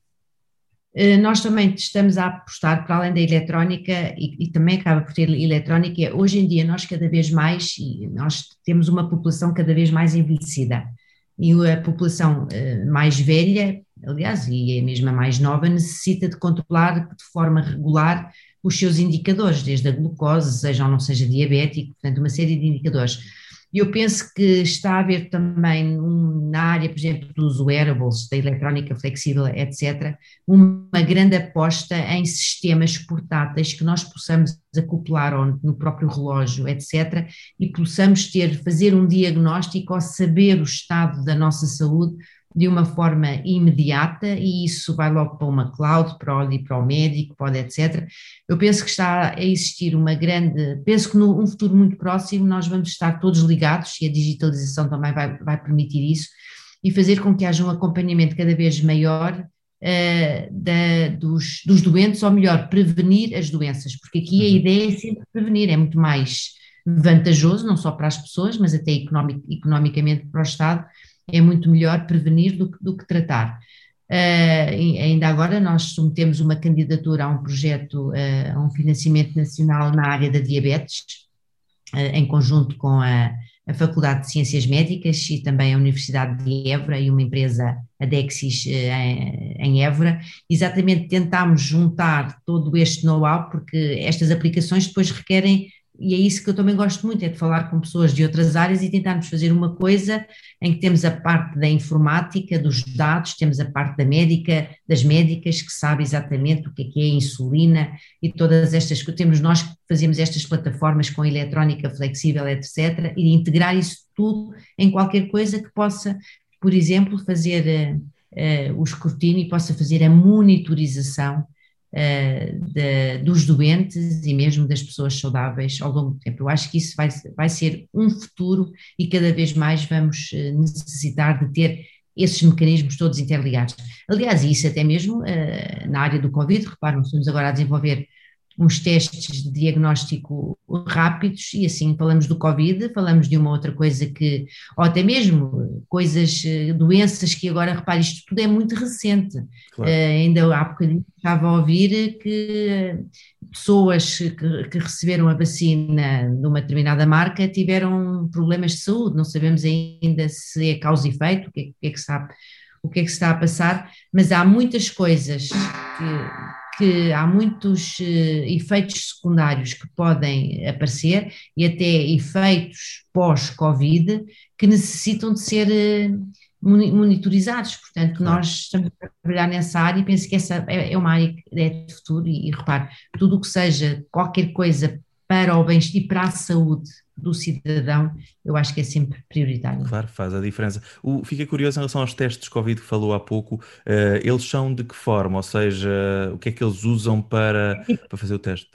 [SPEAKER 3] Eh, nós também estamos a apostar, para além da eletrónica, e, e, também acaba por ter eletrónica, hoje em dia nós cada vez mais, nós temos uma população cada vez mais envelhecida, e a população eh, mais velha, aliás, e a mesma mais nova, necessita de controlar de forma regular os seus indicadores, desde a glucose, seja ou não seja diabético, portanto uma série de indicadores eu penso que está a haver também um, na área, por exemplo, dos wearables, da eletrónica flexível, etc., uma grande aposta em sistemas portáteis que nós possamos acoplar no próprio relógio, etc., e possamos ter, fazer um diagnóstico ou saber o estado da nossa saúde de uma forma imediata e isso vai logo para uma cloud, para o, para o médico, pode etc. Eu penso que está a existir uma grande, penso que num futuro muito próximo nós vamos estar todos ligados e a digitalização também vai, vai permitir isso e fazer com que haja um acompanhamento cada vez maior uh, da, dos, dos doentes, ou melhor, prevenir as doenças, porque aqui a uhum. ideia é sempre prevenir, é muito mais vantajoso, não só para as pessoas, mas até economic, economicamente para o Estado, é muito melhor prevenir do, do que tratar. Uh, ainda agora nós submetemos uma candidatura a um projeto, uh, a um financiamento nacional na área da diabetes, uh, em conjunto com a, a, Faculdade de Ciências Médicas e também a Universidade de Évora e uma empresa, a Dexis, em, em Évora. Exatamente tentámos juntar todo este know-how, porque estas aplicações depois requerem e é isso que eu também gosto muito, é de falar com pessoas de outras áreas e tentarmos fazer uma coisa em que temos a parte da informática, dos dados, temos a parte da médica, das médicas que sabe exatamente o que é que é a insulina e todas estas coisas. Temos nós que fazemos estas plataformas com eletrónica flexível, etc., e integrar isso tudo em qualquer coisa que possa, por exemplo, fazer uh, uh, o escrutínio e possa fazer a monitorização de, dos doentes e mesmo das pessoas saudáveis ao longo do tempo. Eu acho que isso vai, vai ser um futuro e cada vez mais vamos uh, necessitar de ter esses mecanismos todos interligados. Aliás, isso até mesmo uh, na área do Covid, reparam, estamos agora a desenvolver uns testes de diagnóstico rápidos e assim falamos do Covid, falamos de uma outra coisa que, ou até mesmo coisas, eh, doenças que agora, repare, isto tudo é muito recente. Claro. Uh, ainda há bocadinho estava a ouvir que pessoas que, que, receberam a vacina de uma determinada marca tiveram problemas de saúde, não sabemos ainda se é causa e efeito, o que é, que, é que está, o que é que está a passar, mas há muitas coisas que que há muitos uh, efeitos secundários que podem aparecer e até efeitos pós-Covid que necessitam de ser uh, monitorizados. Portanto, nós estamos a trabalhar nessa área e penso que essa é, é uma área que é de futuro e, e repare, tudo o que seja qualquer coisa para o bem-estar e para a saúde do cidadão, eu acho que é sempre prioritário.
[SPEAKER 1] Claro, faz a diferença. O, fiquei curioso em relação aos testes de Covid que falou há pouco, uh, eles são de que forma? Ou seja, o que é que eles usam para, para fazer o teste?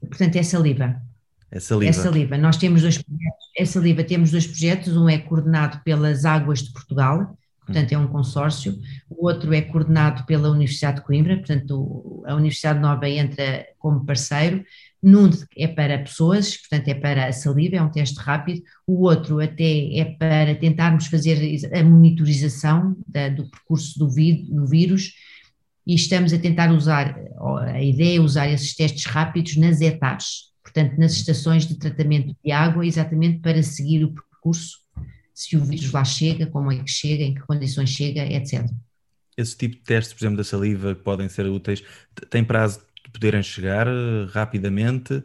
[SPEAKER 3] Portanto, é saliva.
[SPEAKER 1] É saliva.
[SPEAKER 3] É saliva. Nós temos dois projetos, é saliva, temos dois projetos, um é coordenado pelas Águas de Portugal, portanto é um consórcio, o outro é coordenado pela Universidade de Coimbra, portanto a Universidade Nova entra como parceiro, num é para pessoas, portanto é para a saliva, é um teste rápido, o outro até é para tentarmos fazer a monitorização da, do percurso do, do vírus. E estamos a tentar usar, a ideia é usar esses testes rápidos nas etares, portanto nas estações de tratamento de água, exatamente para seguir o percurso, se o vírus lá chega, como é que chega, em que condições chega, etc.
[SPEAKER 1] Esse tipo de testes, por exemplo, da saliva, que podem ser úteis, tem prazo poderem chegar uh, rapidamente?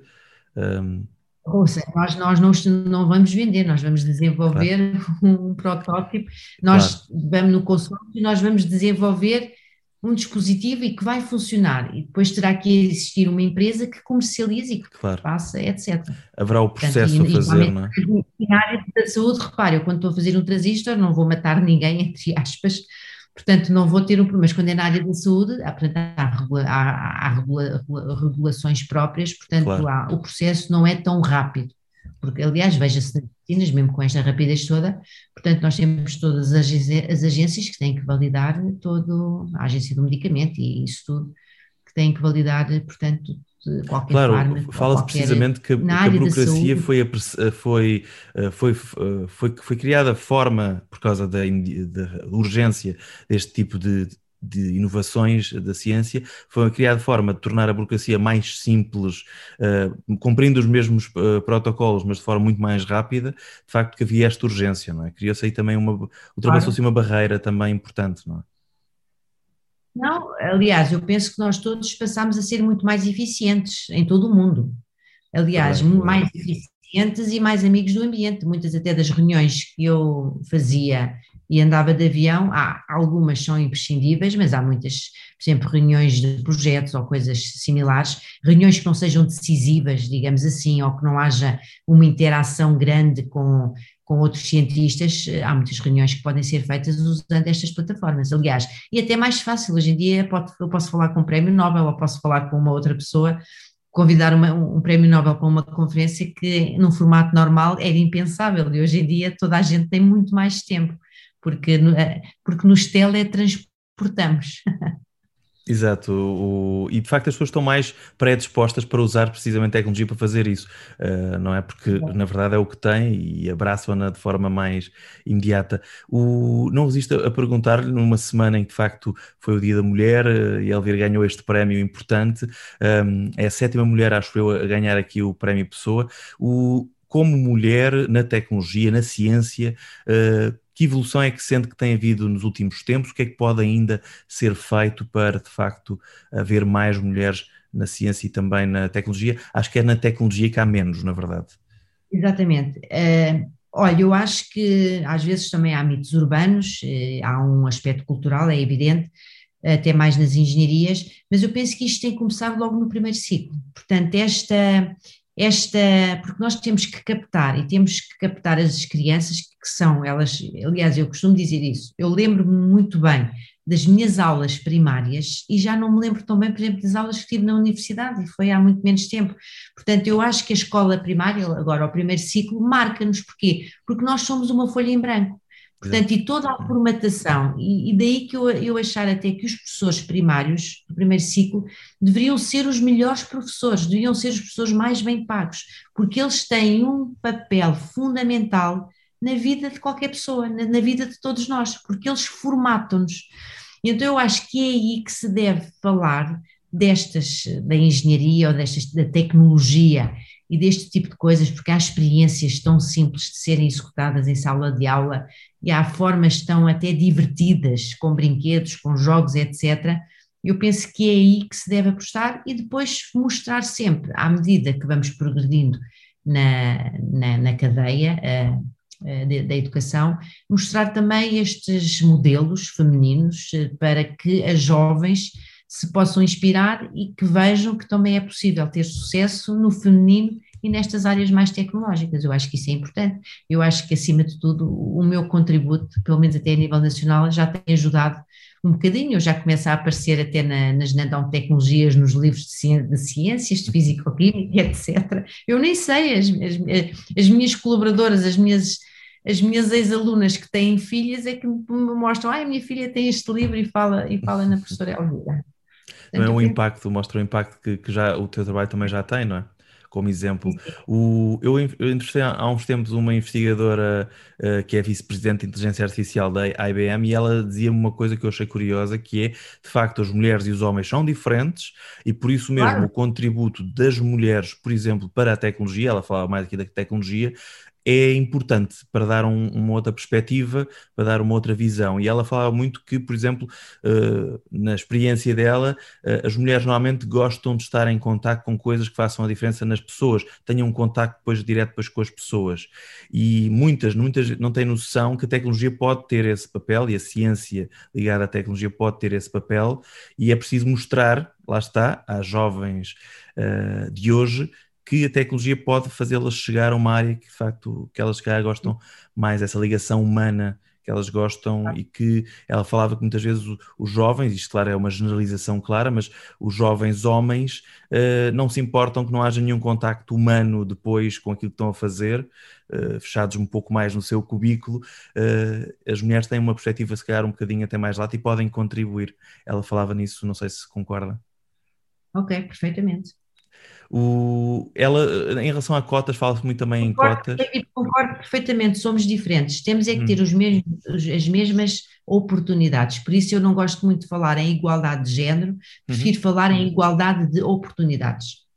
[SPEAKER 1] Um...
[SPEAKER 3] Ouça, nós, nós não, não vamos vender, nós vamos desenvolver claro. um protótipo, nós claro. vamos no consórcio e nós vamos desenvolver um dispositivo e que vai funcionar e depois terá que existir uma empresa que comercialize e que claro. faça, etc.
[SPEAKER 1] Haverá o processo Portanto, a fazer, não é?
[SPEAKER 3] Na área da saúde, repare, eu quando estou a fazer um transistor não vou matar ninguém, entre aspas, Portanto, não vou ter um problema, mas quando é na área da saúde, há, há, há, há regula, regulações próprias, portanto, claro. o processo não é tão rápido, porque, aliás, veja-se nas vacinas, mesmo com esta rapidez toda, portanto, nós temos todas as, as agências que têm que validar todo, a agência do medicamento e isso tudo, que têm que validar, portanto, qualquer
[SPEAKER 1] claro. Fala-se precisamente que, que a burocracia foi, foi, eh, foi, eh, foi, foi, criada forma, por causa da, da urgência deste tipo de, de inovações da ciência, foi criada forma de tornar a burocracia mais simples, uh, cumprindo os mesmos uh, protocolos, mas de forma muito mais rápida, de facto que havia esta urgência, não é? Criou-se aí também uma, ultrapassou-se claro. uma barreira também importante, não é?
[SPEAKER 3] Não, aliás, eu penso que nós todos passamos a ser muito mais eficientes em todo o mundo. Aliás, mais eficientes e mais amigos do ambiente. Muitas até das reuniões que eu fazia e andava de avião, há algumas são imprescindíveis, mas há muitas, por exemplo, reuniões de projetos ou coisas similares, reuniões que não sejam decisivas, digamos assim, ou que não haja uma interação grande com com outros cientistas, há muitas reuniões que podem ser feitas usando estas plataformas. Aliás, e até mais fácil, hoje em dia eu posso falar com um prémio Nobel ou posso falar com uma outra pessoa, convidar uma, um prémio Nobel para uma conferência que num formato normal era impensável. E hoje em dia toda a gente tem muito mais tempo, porque, eh, porque nos teletransporta portamos.
[SPEAKER 1] Exato, o, e de facto as pessoas estão mais predispostas para usar precisamente a tecnologia para fazer isso, uh, não é? Porque na verdade é o que tem e abraçam-na de forma mais imediata. O, não resisto a perguntar-lhe, numa semana em que de facto foi o Dia da Mulher uh, e Elvira ganhou este prémio importante, um, é a sétima mulher, acho eu, a ganhar aqui o prémio Pessoa. O, como mulher na tecnologia, na ciência, uh, que evolução é que sente que tem havido nos últimos tempos? O que é que pode ainda ser feito para, de facto, haver mais mulheres na ciência e também na tecnologia? Acho que é na tecnologia que há menos, na verdade.
[SPEAKER 3] Exatamente. Uh, olha, eu acho que às vezes também há mitos urbanos, uh, há um aspecto cultural, é evidente, até mais nas engenharias, mas eu penso que isto tem que começar logo no primeiro ciclo. Portanto, esta, esta, porque nós temos que captar e temos que captar as crianças que são elas, aliás, eu costumo dizer isso, eu lembro-me muito bem das minhas aulas primárias e já não me lembro tão bem, por exemplo, das aulas que tive na universidade e foi há muito menos tempo. Portanto, eu acho que a escola primária, agora o primeiro ciclo, marca-nos. Porquê? Porque nós somos uma folha em branco. Portanto, e toda a formatação, e, e, daí que eu, eu achar até que os professores primários do primeiro ciclo deveriam ser os melhores professores, deveriam ser os professores mais bem pagos, porque eles têm um papel fundamental na vida de qualquer pessoa, na, na vida de todos nós, porque eles formatam-nos. Então eu acho que é aí que se deve falar destas, da engenharia ou destas, da tecnologia e deste tipo de coisas, porque há experiências tão simples de serem executadas em sala de aula e há formas tão até divertidas, com brinquedos, com jogos, etc. Eu penso que é aí que se deve apostar e depois mostrar sempre, à medida que vamos progredindo na, na, na cadeia uh, uh, da educação, mostrar também estes modelos femininos uh, para que as jovens se possam inspirar e que vejam que também é possível ter sucesso no feminino e nestas áreas mais tecnológicas. Eu acho que isso é importante. Eu acho que, acima de tudo, o meu contributo, pelo menos até a nível nacional, já tem ajudado um bocadinho. Eu já começo a aparecer até na, nas nanotecnologias, nos livros de, ciências, de ciências, de físico-química, etc. Eu nem sei, as, as, as minhas colaboradoras, as minhas as minhas ex-alunas que têm filhas é que me mostram, ah, a minha filha tem este livro e fala, e fala na professora Elvira.
[SPEAKER 1] Não é um impacto, mostra o impacto que, que já o teu trabalho também já tem, não é? como exemplo. O, eu, eu entrevistei há uns tempos uma investigadora uh, que é vice-presidente de inteligência artificial da IBM e ela dizia-me uma coisa que eu achei curiosa, que é, de facto, as mulheres e os homens são diferentes e por isso mesmo claro. o contributo das mulheres, por exemplo, para a tecnologia, ela falava mais aqui da tecnologia, é importante para dar um, uma outra perspectiva, para dar uma outra visão. E ela falava muito que, por exemplo, uh, na experiência dela, uh, as mulheres normalmente gostam de estar em contato com coisas que façam a diferença nas pessoas, tenham um contato depois direto depois com as pessoas. E muitas, muitas não têm noção que a tecnologia pode ter esse papel e a ciência ligada à tecnologia pode ter esse papel, e é preciso mostrar, lá está, às jovens uh, de hoje que a tecnologia pode fazê-las chegar a uma área que de facto que elas calhar gostam mais, essa ligação humana que elas gostam e que ela falava que muitas vezes os jovens, isto claro é uma generalização clara, mas os jovens homens uh, não se importam que não haja nenhum contacto humano depois com aquilo que estão a fazer, uh, fechados um pouco mais no seu cubículo, uh, as mulheres têm uma perspectiva se calhar um bocadinho até mais lata e podem contribuir. Ela falava nisso, não sei se concorda.
[SPEAKER 3] Ok, perfeitamente.
[SPEAKER 1] O, ela, em relação a cotas, fala-se muito também concordo, em cotas.
[SPEAKER 3] Concordo perfeitamente, somos diferentes. Temos é que ter hum. os mesmos, as mesmas oportunidades. Por isso eu não gosto muito de falar em igualdade de género, prefiro uhum. falar em igualdade de oportunidades.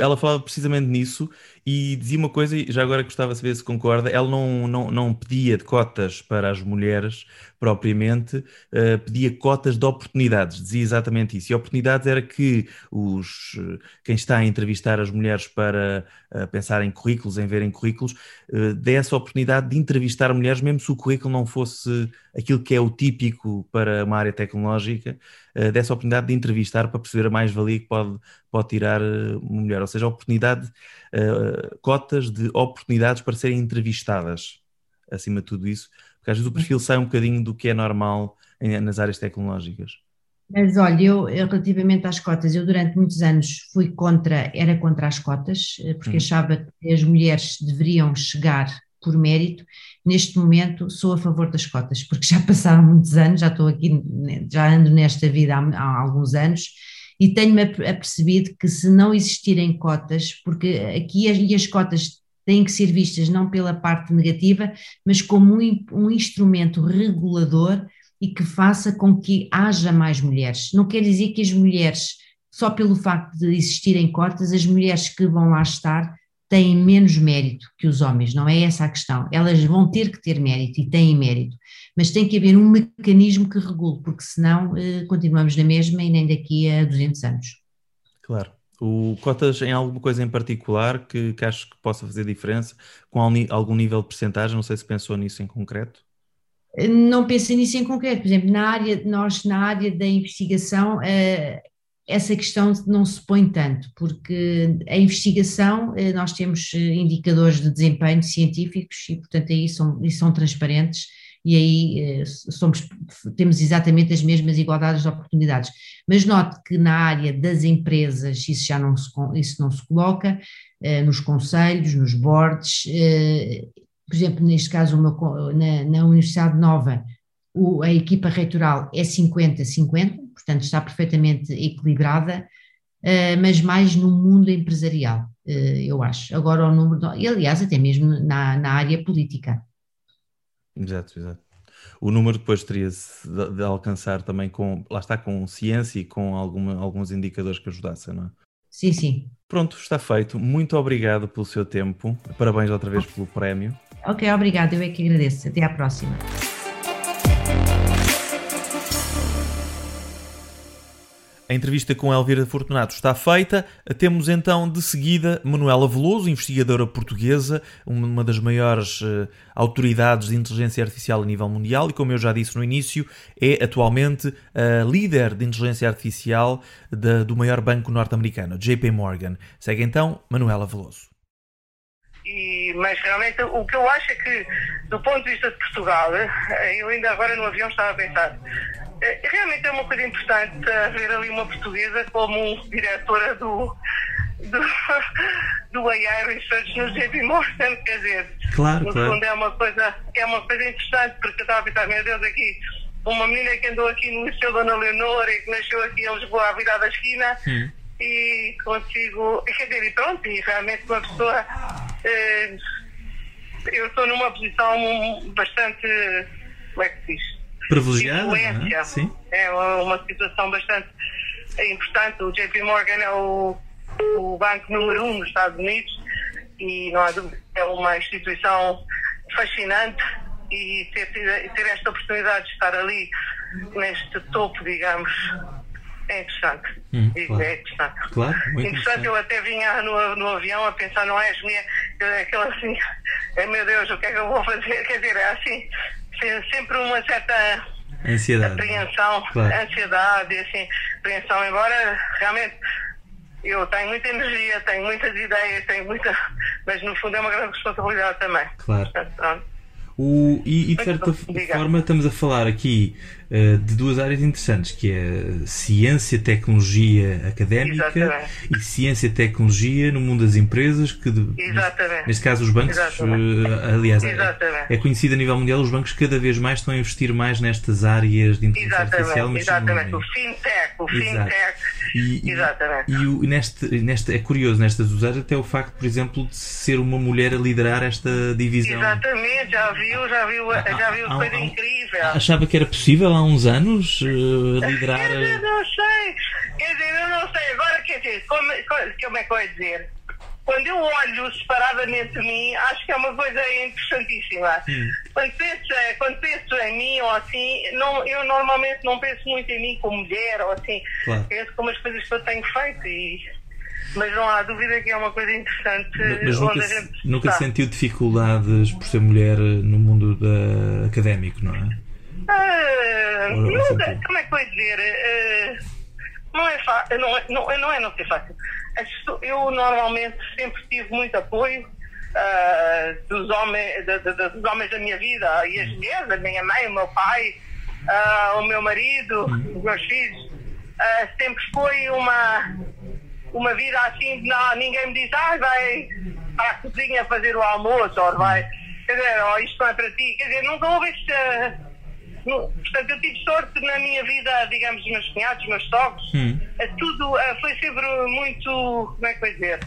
[SPEAKER 1] Ela falava precisamente nisso e dizia uma coisa, e já agora gostava de saber se concorda, ela não, não, não pedia cotas para as mulheres propriamente, uh, pedia cotas de oportunidades, dizia exatamente isso. E oportunidades era que os, quem está a entrevistar as mulheres para uh, pensar em currículos, em verem currículos, uh, desse a oportunidade de entrevistar mulheres, mesmo se o currículo não fosse aquilo que é o típico para uma área tecnológica, uh, desse a oportunidade de entrevistar para perceber a mais-valia que pode, pode tirar uma mulher. Ou seja, a oportunidade, uh, cotas de oportunidades para serem entrevistadas, acima de tudo isso porque às vezes o perfil sai um bocadinho do que é normal em, nas áreas tecnológicas.
[SPEAKER 3] Mas olha, eu, relativamente às cotas, eu durante muitos anos fui contra, era contra as cotas, eh, porque hum. achava que as mulheres deveriam chegar por mérito, neste momento sou a favor das cotas, porque já passaram muitos anos, já estou aqui, já ando nesta vida há, há alguns anos, e tenho-me apercebido que se não existirem cotas, porque aqui as, e as cotas têm que ser vistas não pela parte negativa, mas como um, um instrumento regulador e que faça com que haja mais mulheres. Não quer dizer que as mulheres, só pelo facto de existirem cotas, as mulheres que vão lá estar têm menos mérito que os homens, não é essa a questão. Elas vão ter que ter mérito e têm mérito, mas tem que haver um mecanismo que regule, porque senão eh, continuamos na mesma e nem daqui a 200 anos.
[SPEAKER 1] Claro. O cotas em alguma coisa em particular que, que acho que possa fazer diferença, com algum nível de percentagem, não sei se pensou nisso em concreto?
[SPEAKER 3] Não pensei nisso em concreto, por exemplo, na área, nós na área da investigação, eh, essa questão não se põe tanto, porque a investigação, eh, nós temos eh, indicadores de desempenho científicos e, portanto, aí são, e são transparentes e aí eh, somos, temos exatamente as mesmas igualdades de oportunidades. Mas note que na área das empresas isso já não se, isso não se coloca, nos conselhos, nos boards, por exemplo, neste caso na, na Universidade Nova, a equipa reitoral é 50-50, portanto está perfeitamente equilibrada, uh, mas mais no mundo empresarial, uh, eu acho. Agora o número, de, e aliás até mesmo na, na área política.
[SPEAKER 1] Exato, exato. O número depois teria-se de, de, alcançar também com, lá está, com ciência e com alguma, alguns indicadores que ajudassem, não é?
[SPEAKER 3] Sim, sim.
[SPEAKER 1] Pronto, está feito. Muito obrigado pelo seu tempo. Parabéns outra vez pelo prémio.
[SPEAKER 3] Ok, obrigado. Eu é que agradeço. Até à próxima.
[SPEAKER 4] A entrevista com Elvira Fortunato está feita. Temos então de seguida Manuela Veloso, investigadora portuguesa, uma das maiores uh, autoridades de inteligência artificial a nível mundial e, como eu já disse no início, é atualmente a líder de inteligência artificial de, do maior banco norte-americano, JP Morgan. Segue então Manuela Veloso.
[SPEAKER 5] E, mas realmente o que eu acho é que, do ponto de vista de Portugal, eh, eu ainda agora no avião estava a pensar realmente é uma coisa importante haver ali uma portuguesa como diretora do, do, do AI Research no JP Morgan, quer dizer,
[SPEAKER 4] claro,
[SPEAKER 5] no
[SPEAKER 4] claro.
[SPEAKER 5] fundo é uma coisa, é uma coisa interessante, porque eu estava a pensar, meu Deus, aqui, uma menina que andou aqui no Liceu Dona Leonor e que nasceu aqui em Lisboa à virada da esquina hum. e consigo, quer dizer, e pronto, e realmente uma pessoa, eh, eu estou numa posição bastante, como é que se diz?
[SPEAKER 4] Privilegiada. É?
[SPEAKER 5] Sim. É uma situação bastante importante. O JP Morgan é o, o banco número um nos Estados Unidos e não há dúvida é uma instituição fascinante e ter, ter esta oportunidade de estar ali neste topo, digamos, é interessante.
[SPEAKER 4] Hum, claro.
[SPEAKER 5] É interessante.
[SPEAKER 4] Claro, muito
[SPEAKER 5] interessante. Eu até vinha no, no avião a pensar, não é, minha, aquela assim, é, meu Deus, o que é que eu vou fazer? Quer dizer, é assim, sempre uma certa
[SPEAKER 4] ansiedade,
[SPEAKER 5] apreensão, claro. ansiedade, assim, apreensão, embora realmente eu tenho muita energia, tenho muitas ideias, tenho muita, mas no fundo é uma grande responsabilidade também.
[SPEAKER 4] Claro. Portanto, o, e, e, de certa forma estamos a falar aqui uh, de duas áreas interessantes, que é ciência, tecnologia académica Exatamente. e ciência, tecnologia no mundo das empresas, que de, neste, neste, caso os bancos, uh, aliás, é, é, conhecido a nível mundial, os bancos cada vez mais estão a investir mais nestas áreas de inteligência
[SPEAKER 5] Exatamente.
[SPEAKER 4] artificial.
[SPEAKER 5] Mas Exatamente, o fintech, o fintech.
[SPEAKER 4] E, Exatamente. E, o, neste, neste, é curioso nestas duas áreas até o facto, por exemplo, de ser uma mulher a liderar esta divisão.
[SPEAKER 5] Exatamente, já viu, já viu, já viu ah, coisa incrível.
[SPEAKER 4] Achava que era possível há uns anos uh, liderar.
[SPEAKER 5] Quer dizer, não sei, quer dizer, eu não sei, agora quer dizer, como, como é que eu ia dizer? quando eu olho separadamente de mim, acho que é uma coisa interessantíssima. Hum. Quando, penso, quando penso em mim ou assim, não, eu normalmente não penso muito em mim como mulher ou assim. Claro. Penso como as coisas que eu tenho feito e mas não há dúvida que é uma coisa interessante.
[SPEAKER 4] Mas nunca, nunca sentiu dificuldades por ser mulher no mundo da, académico, não é?
[SPEAKER 5] Uh, não, como é que vou dizer? Uh, não é fácil, não, é, não, não é não ser fácil. Eu normalmente sempre tive muito apoio uh, dos, homens, de, de, dos homens da minha vida e as mulheres, a minha mãe, o meu pai, uh, o meu marido, os meus filhos. Sempre foi uma, uma vida assim, não, ninguém me diz, ah, vai para a cozinha fazer o almoço, ou vai. quer dizer, oh, isto não é para ti, quer dizer, nunca houve esta. Portanto, eu tive sorte na minha vida, digamos, os meus cunhados, os meus sogros,
[SPEAKER 4] Hum.
[SPEAKER 5] é tudo eh, foi sempre muito, como é que ia dizer?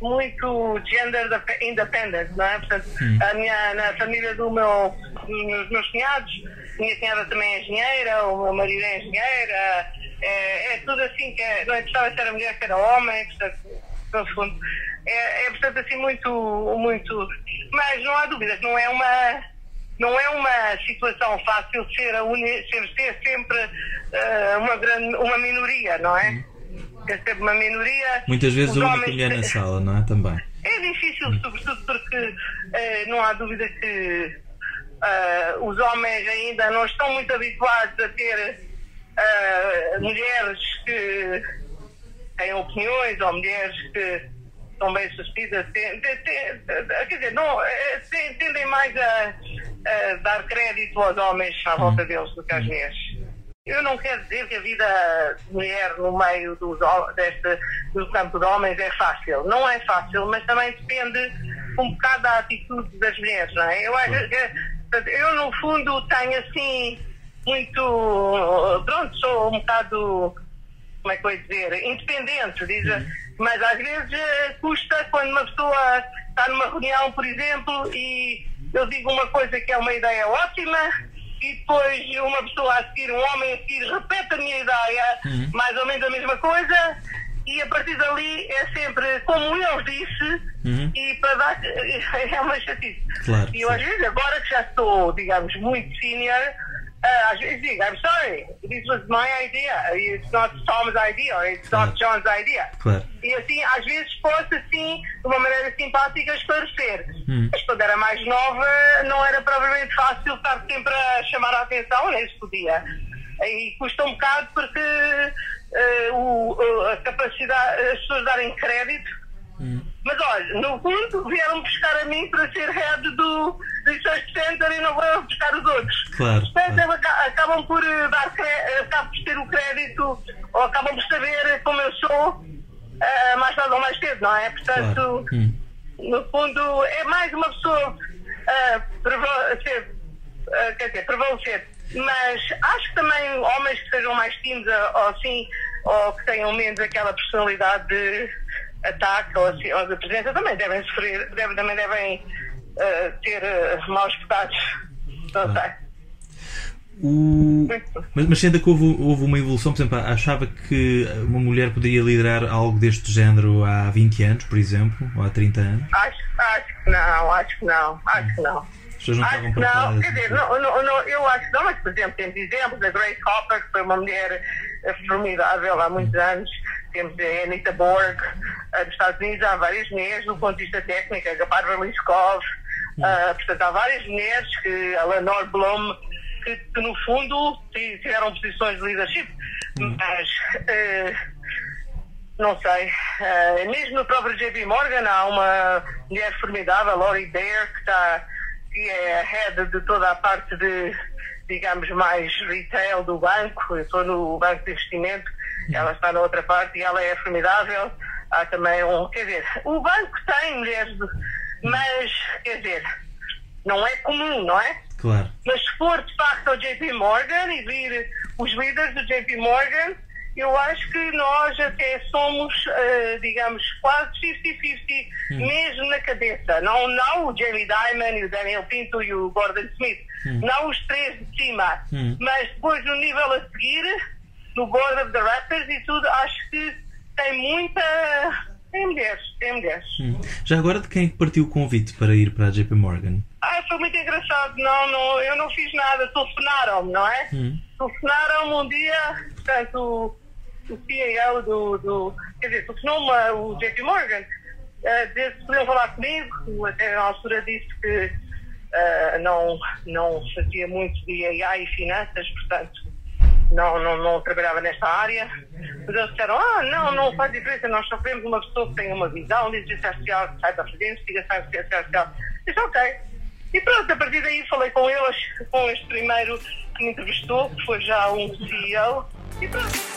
[SPEAKER 5] Muito gender dep- independent, não é? Portanto, a minha, na família do meu, dos meus cunhados, minha cunhada também é engenheira, o meu marido é engenheira, é, é tudo assim que é, não interessava se era mulher, se era homem, portanto, no fundo, é, é portanto assim muito, muito, mas não há dúvida que não é uma, não é uma situação fácil ser, a uni, ser, ser sempre eh, uma, grande, uma minoria, não é? Ser sempre uma minoria.
[SPEAKER 6] Muitas vezes a única mulher na sala, não é? Também.
[SPEAKER 5] é difícil, sobretudo porque eh, não há dúvida que eh, os homens ainda não estão muito habituados a ter mulheres que têm opiniões ou mulheres que são bem sucedidas. Quer dizer, não, tendem mais a, a dar crédito aos homens à volta deles do que às mulheres. Eu não quero dizer que a vida de mulher no meio dos, deste, do campo de homens é fácil. Não é fácil, mas também depende um bocado da atitude das mulheres, não é? Eu, acho que, portanto, eu no fundo, tenho assim muito. Pronto, sou um bocado. Como é que eu ia dizer? Independente, diz, mas às vezes custa quando uma pessoa está numa reunião, por exemplo, e eu digo uma coisa que é uma ideia ótima e depois uma pessoa a seguir, um homem a seguir, repete a minha ideia, mais ou menos a mesma coisa, e a partir dali é sempre como eu disse,
[SPEAKER 6] Uhum.
[SPEAKER 5] e para dar. é uma chatice.
[SPEAKER 6] Claro,
[SPEAKER 5] E eu às vezes, agora que já estou, digamos, muito senior, às vezes digo, I'm sorry, this was my idea, it's not Tom's idea, it's not John's idea.
[SPEAKER 6] Claro.
[SPEAKER 5] E assim, às vezes posso assim, de uma maneira simpática, esclarecer.
[SPEAKER 6] Hum.
[SPEAKER 5] Mas quando era mais nova, não era provavelmente fácil estar sempre a chamar a atenção, nem se podia. E custa um bocado porque eh, o- a capacidade, as pessoas darem crédito. Mas olha, no fundo, vieram buscar a mim para ser head do Research Center e não vão buscar os outros.
[SPEAKER 6] Claro,
[SPEAKER 5] Portanto,
[SPEAKER 6] claro.
[SPEAKER 5] aca- acabam por eh, dar eh, acabam por ter o crédito ou acabam por saber como eu sou eh, mais tarde ou mais cedo, não é? Portanto,
[SPEAKER 6] Claro. Hum.
[SPEAKER 5] no fundo, é mais uma pessoa eh, preva- ser, eh, quer dizer, prevalecer. Mas acho que também homens que sejam mais tímidos ou assim, ou que tenham menos aquela personalidade de ataque ou, assim, ou de presença, também devem sofrer, devem, também devem eh, ter eh, maus pecados. Não sei.
[SPEAKER 6] O... Mas, mas sendo que houve, houve uma evolução, por exemplo, achava que uma mulher poderia liderar algo deste género há 20 anos, por exemplo, ou há 30 anos?
[SPEAKER 5] Acho, acho que não, acho que não, acho que não.
[SPEAKER 6] As pessoas não
[SPEAKER 5] Acho
[SPEAKER 6] estavam
[SPEAKER 5] não, quer dizer, não, não, não, eu acho que não, mas por exemplo, temos exemplos, a Grace Hopper, que foi uma mulher eh, formidável há muitos anos, temos a Anita Borg, eh, dos Estados Unidos, há várias mulheres, do ponto de vista técnico, a Barbara Liskov, eh, portanto, há várias mulheres, que, a Lenore Blum, que, que, no fundo ti- tiveram posições de leadership, mas eh, não sei, eh, mesmo no próprio JP Morgan há uma mulher formidável, Lori Baer, que está que é a head de toda a parte de, digamos, mais retail do banco. Eu estou no banco de investimento, ela está na outra parte e ela é formidável. Há também um, quer dizer, o banco tem mulheres, de- mas, quer dizer, não é comum, não é?
[SPEAKER 6] Claro.
[SPEAKER 5] Mas se for de facto ao JP Morgan e vir os líderes do JP Morgan, eu acho que nós até somos, eh, digamos, quase 50-50, mesmo na cabeça. Não, não o Jamie Dimon e o Daniel Pinto e o Gordon Smith, não os três de cima,
[SPEAKER 6] Hum.
[SPEAKER 5] mas depois no nível a seguir, no Board of Directors e tudo, acho que tem muita. Tem mulheres, tem mulheres.
[SPEAKER 6] Hum. Já agora de quem é partiu o convite para ir para a JP Morgan?
[SPEAKER 5] Ah, foi muito engraçado. Não, não, eu não fiz nada. Telefonaram-me, não é?
[SPEAKER 6] Hum.
[SPEAKER 5] Telefonaram-me um dia, portanto, o, o CEO do, do. Quer dizer, telefonou-me o JP Morgan. Uh, disse que podiam falar comigo. Até na altura disse que ah, não, não fazia muito de AI e finanças, portanto. Não, não, não trabalhava nesta área. Mas eles disseram: Ah, não, não faz diferença, nós só uma pessoa que tenha uma visão de inteligência artificial, saiba fazer investigação de inteligência artificial. Disse: Ok. E pronto, a partir daí falei com eles, com este primeiro que me entrevistou, que foi já um CEO, e pronto.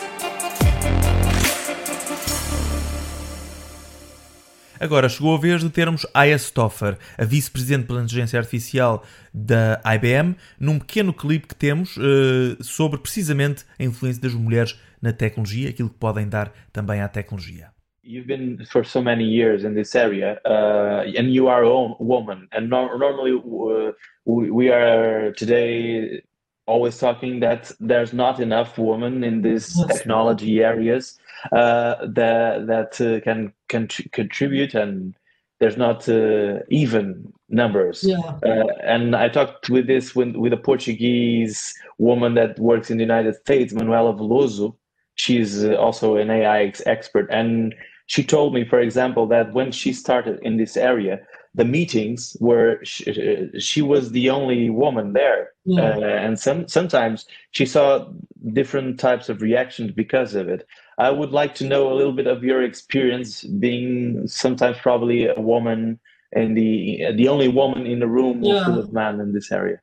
[SPEAKER 7] Agora chegou a vez de termos Aya Stoffer, a vice-presidente pela inteligência artificial da IBM, num pequeno clipe que temos uh, sobre precisamente a influência das mulheres na tecnologia, aquilo que podem dar também à tecnologia.
[SPEAKER 1] You've been for so many years in this area, uh, and you are a woman. And no normally, uh, we are today always talking that there's not enough women in these yes. technology areas uh, that that uh, can can contribute, and there's not uh, even numbers.
[SPEAKER 8] Yeah.
[SPEAKER 1] Uh, and I talked with this with, with a Portuguese woman that works in the United States, Manuela Veloso. She's also an AI ex expert, and she told me, for example, that when she started in this area, the meetings where she, she was the only woman there, yeah. uh, and some sometimes she saw different types of reactions because of it. I would like to know a little bit of your experience being sometimes probably a woman and the the only woman in the room yeah. full of men in this area.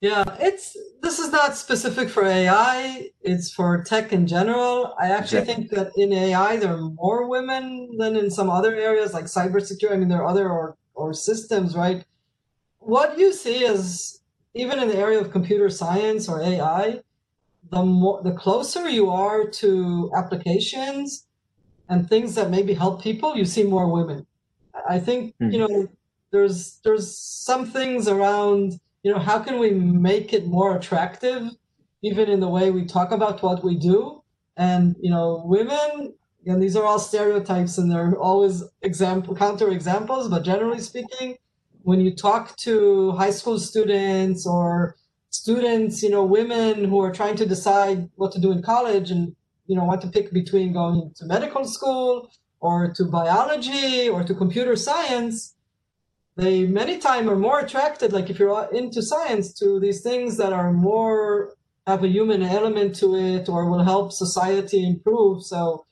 [SPEAKER 8] Yeah, it's this is not specific for AI. It's for tech in general. I actually think that in AI there are more women than in some other areas like cybersecurity. I mean, there are other or or systems, right? What you see is even in the area of computer science or AI, the more the closer you are to applications and things that maybe help people, you see more women. I think mm-hmm. you know there's there's some things around you know, how can we make it more attractive, even in the way we talk about what we do? And, you know, women, and these are all stereotypes and they're always example counter examples, but generally speaking, when you talk to high school students or students, you know, women who are trying to decide what to do in college and, you know, want to pick between going to medical school or to biology or to computer science, they many times are more attracted like if you're into science to these things that are more have a human element to it or will help society improve. So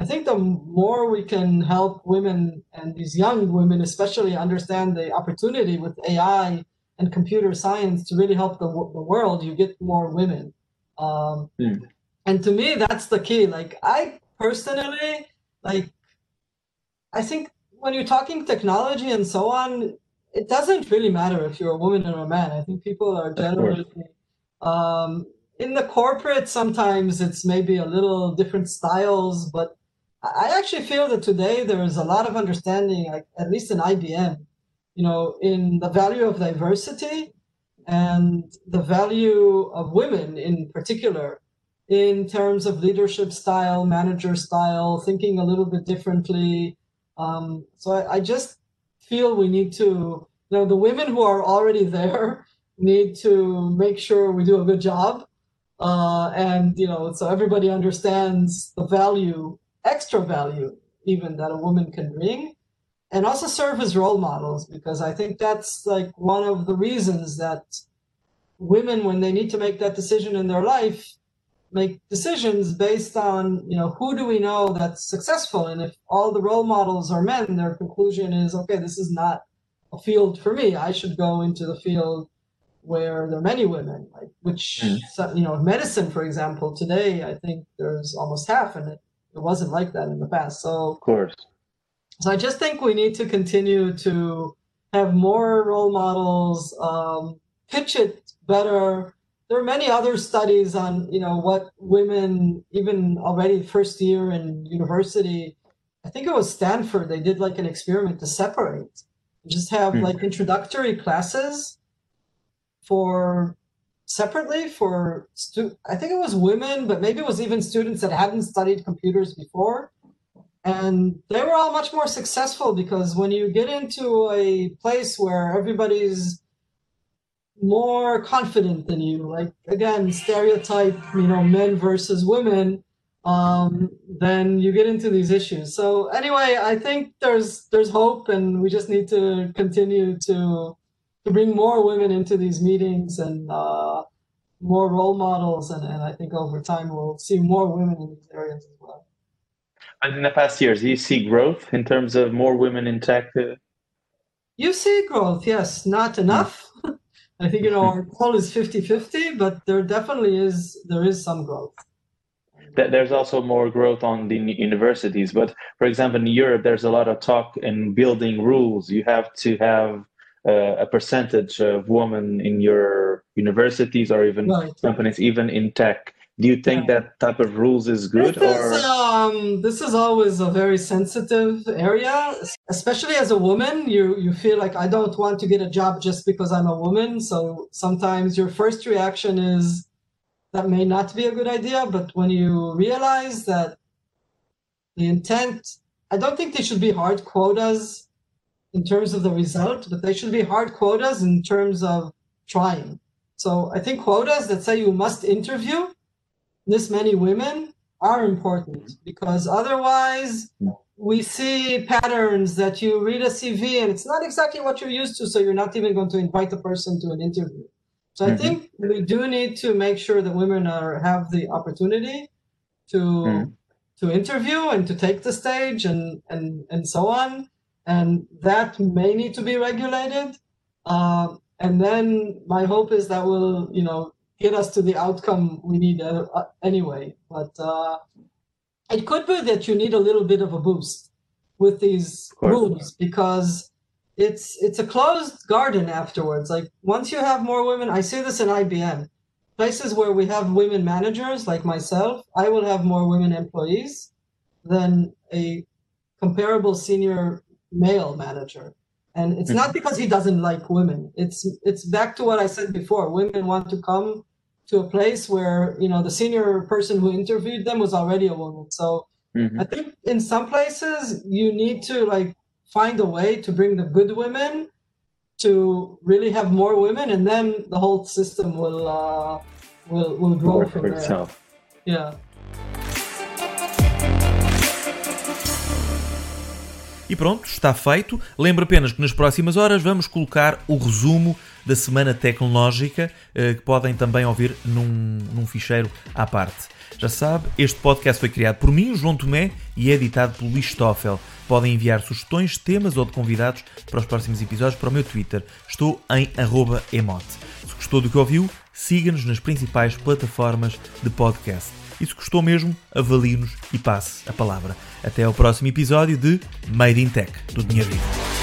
[SPEAKER 8] i think the more we can help women and these young women especially understand the opportunity with ai and computer science to really help the, the world you get more women um, mm. and to me that's the key like i personally like i think when you're talking technology and so on, it doesn't really matter if you're a woman or a man. I think people are generally um, in the corporate. Sometimes it's maybe a little different styles, but I actually feel that today there is a lot of understanding, like at least in IBM, you know, in the value of diversity and the value of women in particular in terms of leadership style, manager style, thinking a little bit differently, um, so I, I, just feel we need to, you know, the women who are already there need to make sure we do a good job. Uh, and, you know, so everybody understands the value, extra value, even that a woman can bring. And also serve as role models, because I think that's like one of the reasons that women, when they need to make that decision in their life, make decisions based on you know who do we know that's successful and if all the role models are men their conclusion is okay this is not a field for me i should go into the field where there are many women like which mm. you know medicine for example today i think there's almost half and it, it wasn't like that in the past. So
[SPEAKER 1] of course.
[SPEAKER 8] so i just think we need to continue to have more role models um, pitch it better. There are many other studies on you know what women even already first year in university i think it was stanford they did like an experiment to separate. Just have mm. like introductory classes for separately for stu- i think it was women but maybe it was even students that hadn't studied computers before and they were all much more successful because when you get into a place where everybody's more confident than you. Like again, stereotype, you know, men versus women. Um, then you get into these issues. So anyway, I think there's there's hope, and we just need to continue to to bring more women into these meetings and uh, more role models, and, and I think over time we'll see more women in these areas as well.
[SPEAKER 1] And in the past years, do you see growth in terms of more women in tech?
[SPEAKER 8] You see growth, yes, not enough. I think you know our goal is 50-50, but there definitely is there is some growth.
[SPEAKER 9] there's also more growth on the universities. But for example, in Europe, there's a lot of talk in building rules. You have to have uh, a percentage of women in your universities or even right. companies, even in tech. Do you think yeah. that type of rules is good?
[SPEAKER 8] This or is, um, this is always a very sensitive area, especially as a woman. You you feel like I don't want to get a job just because I'm a woman. So sometimes your first reaction is that may not be a good idea. But when you realize that the intent, I don't think they should be hard quotas in terms of the result, but they should be hard quotas in terms of trying. So I think quotas that say you must interview this many women are important because otherwise we see patterns that you read a CV and it's not exactly what you're used to, so you're not even going to invite the person to an interview. So mm-hmm. I think we do need to make sure that women are have the opportunity to mm-hmm. to interview and to take the stage and and and so on, and that may need to be regulated. Uh, and then my hope is that will you know get us to the outcome we need uh, uh, anyway. But uh, it could be that you need a little bit of a boost with these rules because it's it's a closed garden afterwards. Like once you have more women, I see this in IBM. Places where we have women managers like myself, I will have more women employees than a comparable senior male manager. And it's not because he doesn't like women. It's it's back to what I said before. Women want to come to a place where you know the senior person who interviewed them was already a woman. So mm-hmm. I think in some places you need to like find a way to bring the good women to really have more women, and then the whole system will uh, will will grow Work from there. Itself. Yeah.
[SPEAKER 1] E pronto, está feito. Lembro apenas que nas próximas horas vamos colocar o resumo da Semana Tecnológica, eh, que podem também ouvir num, num ficheiro à parte. Já sabe, este podcast foi criado por mim, João Tomé, e é editado pelo Luís Stoffel. Podem enviar sugestões, temas ou de convidados para os próximos episódios para o meu Twitter. Estou em emote. Se gostou do que ouviu, siga-nos nas principais plataformas de podcast. E se gostou mesmo, avalie-nos e passe a palavra. Até ao próximo episódio de Made in Tech, do Dinheiro Vivo.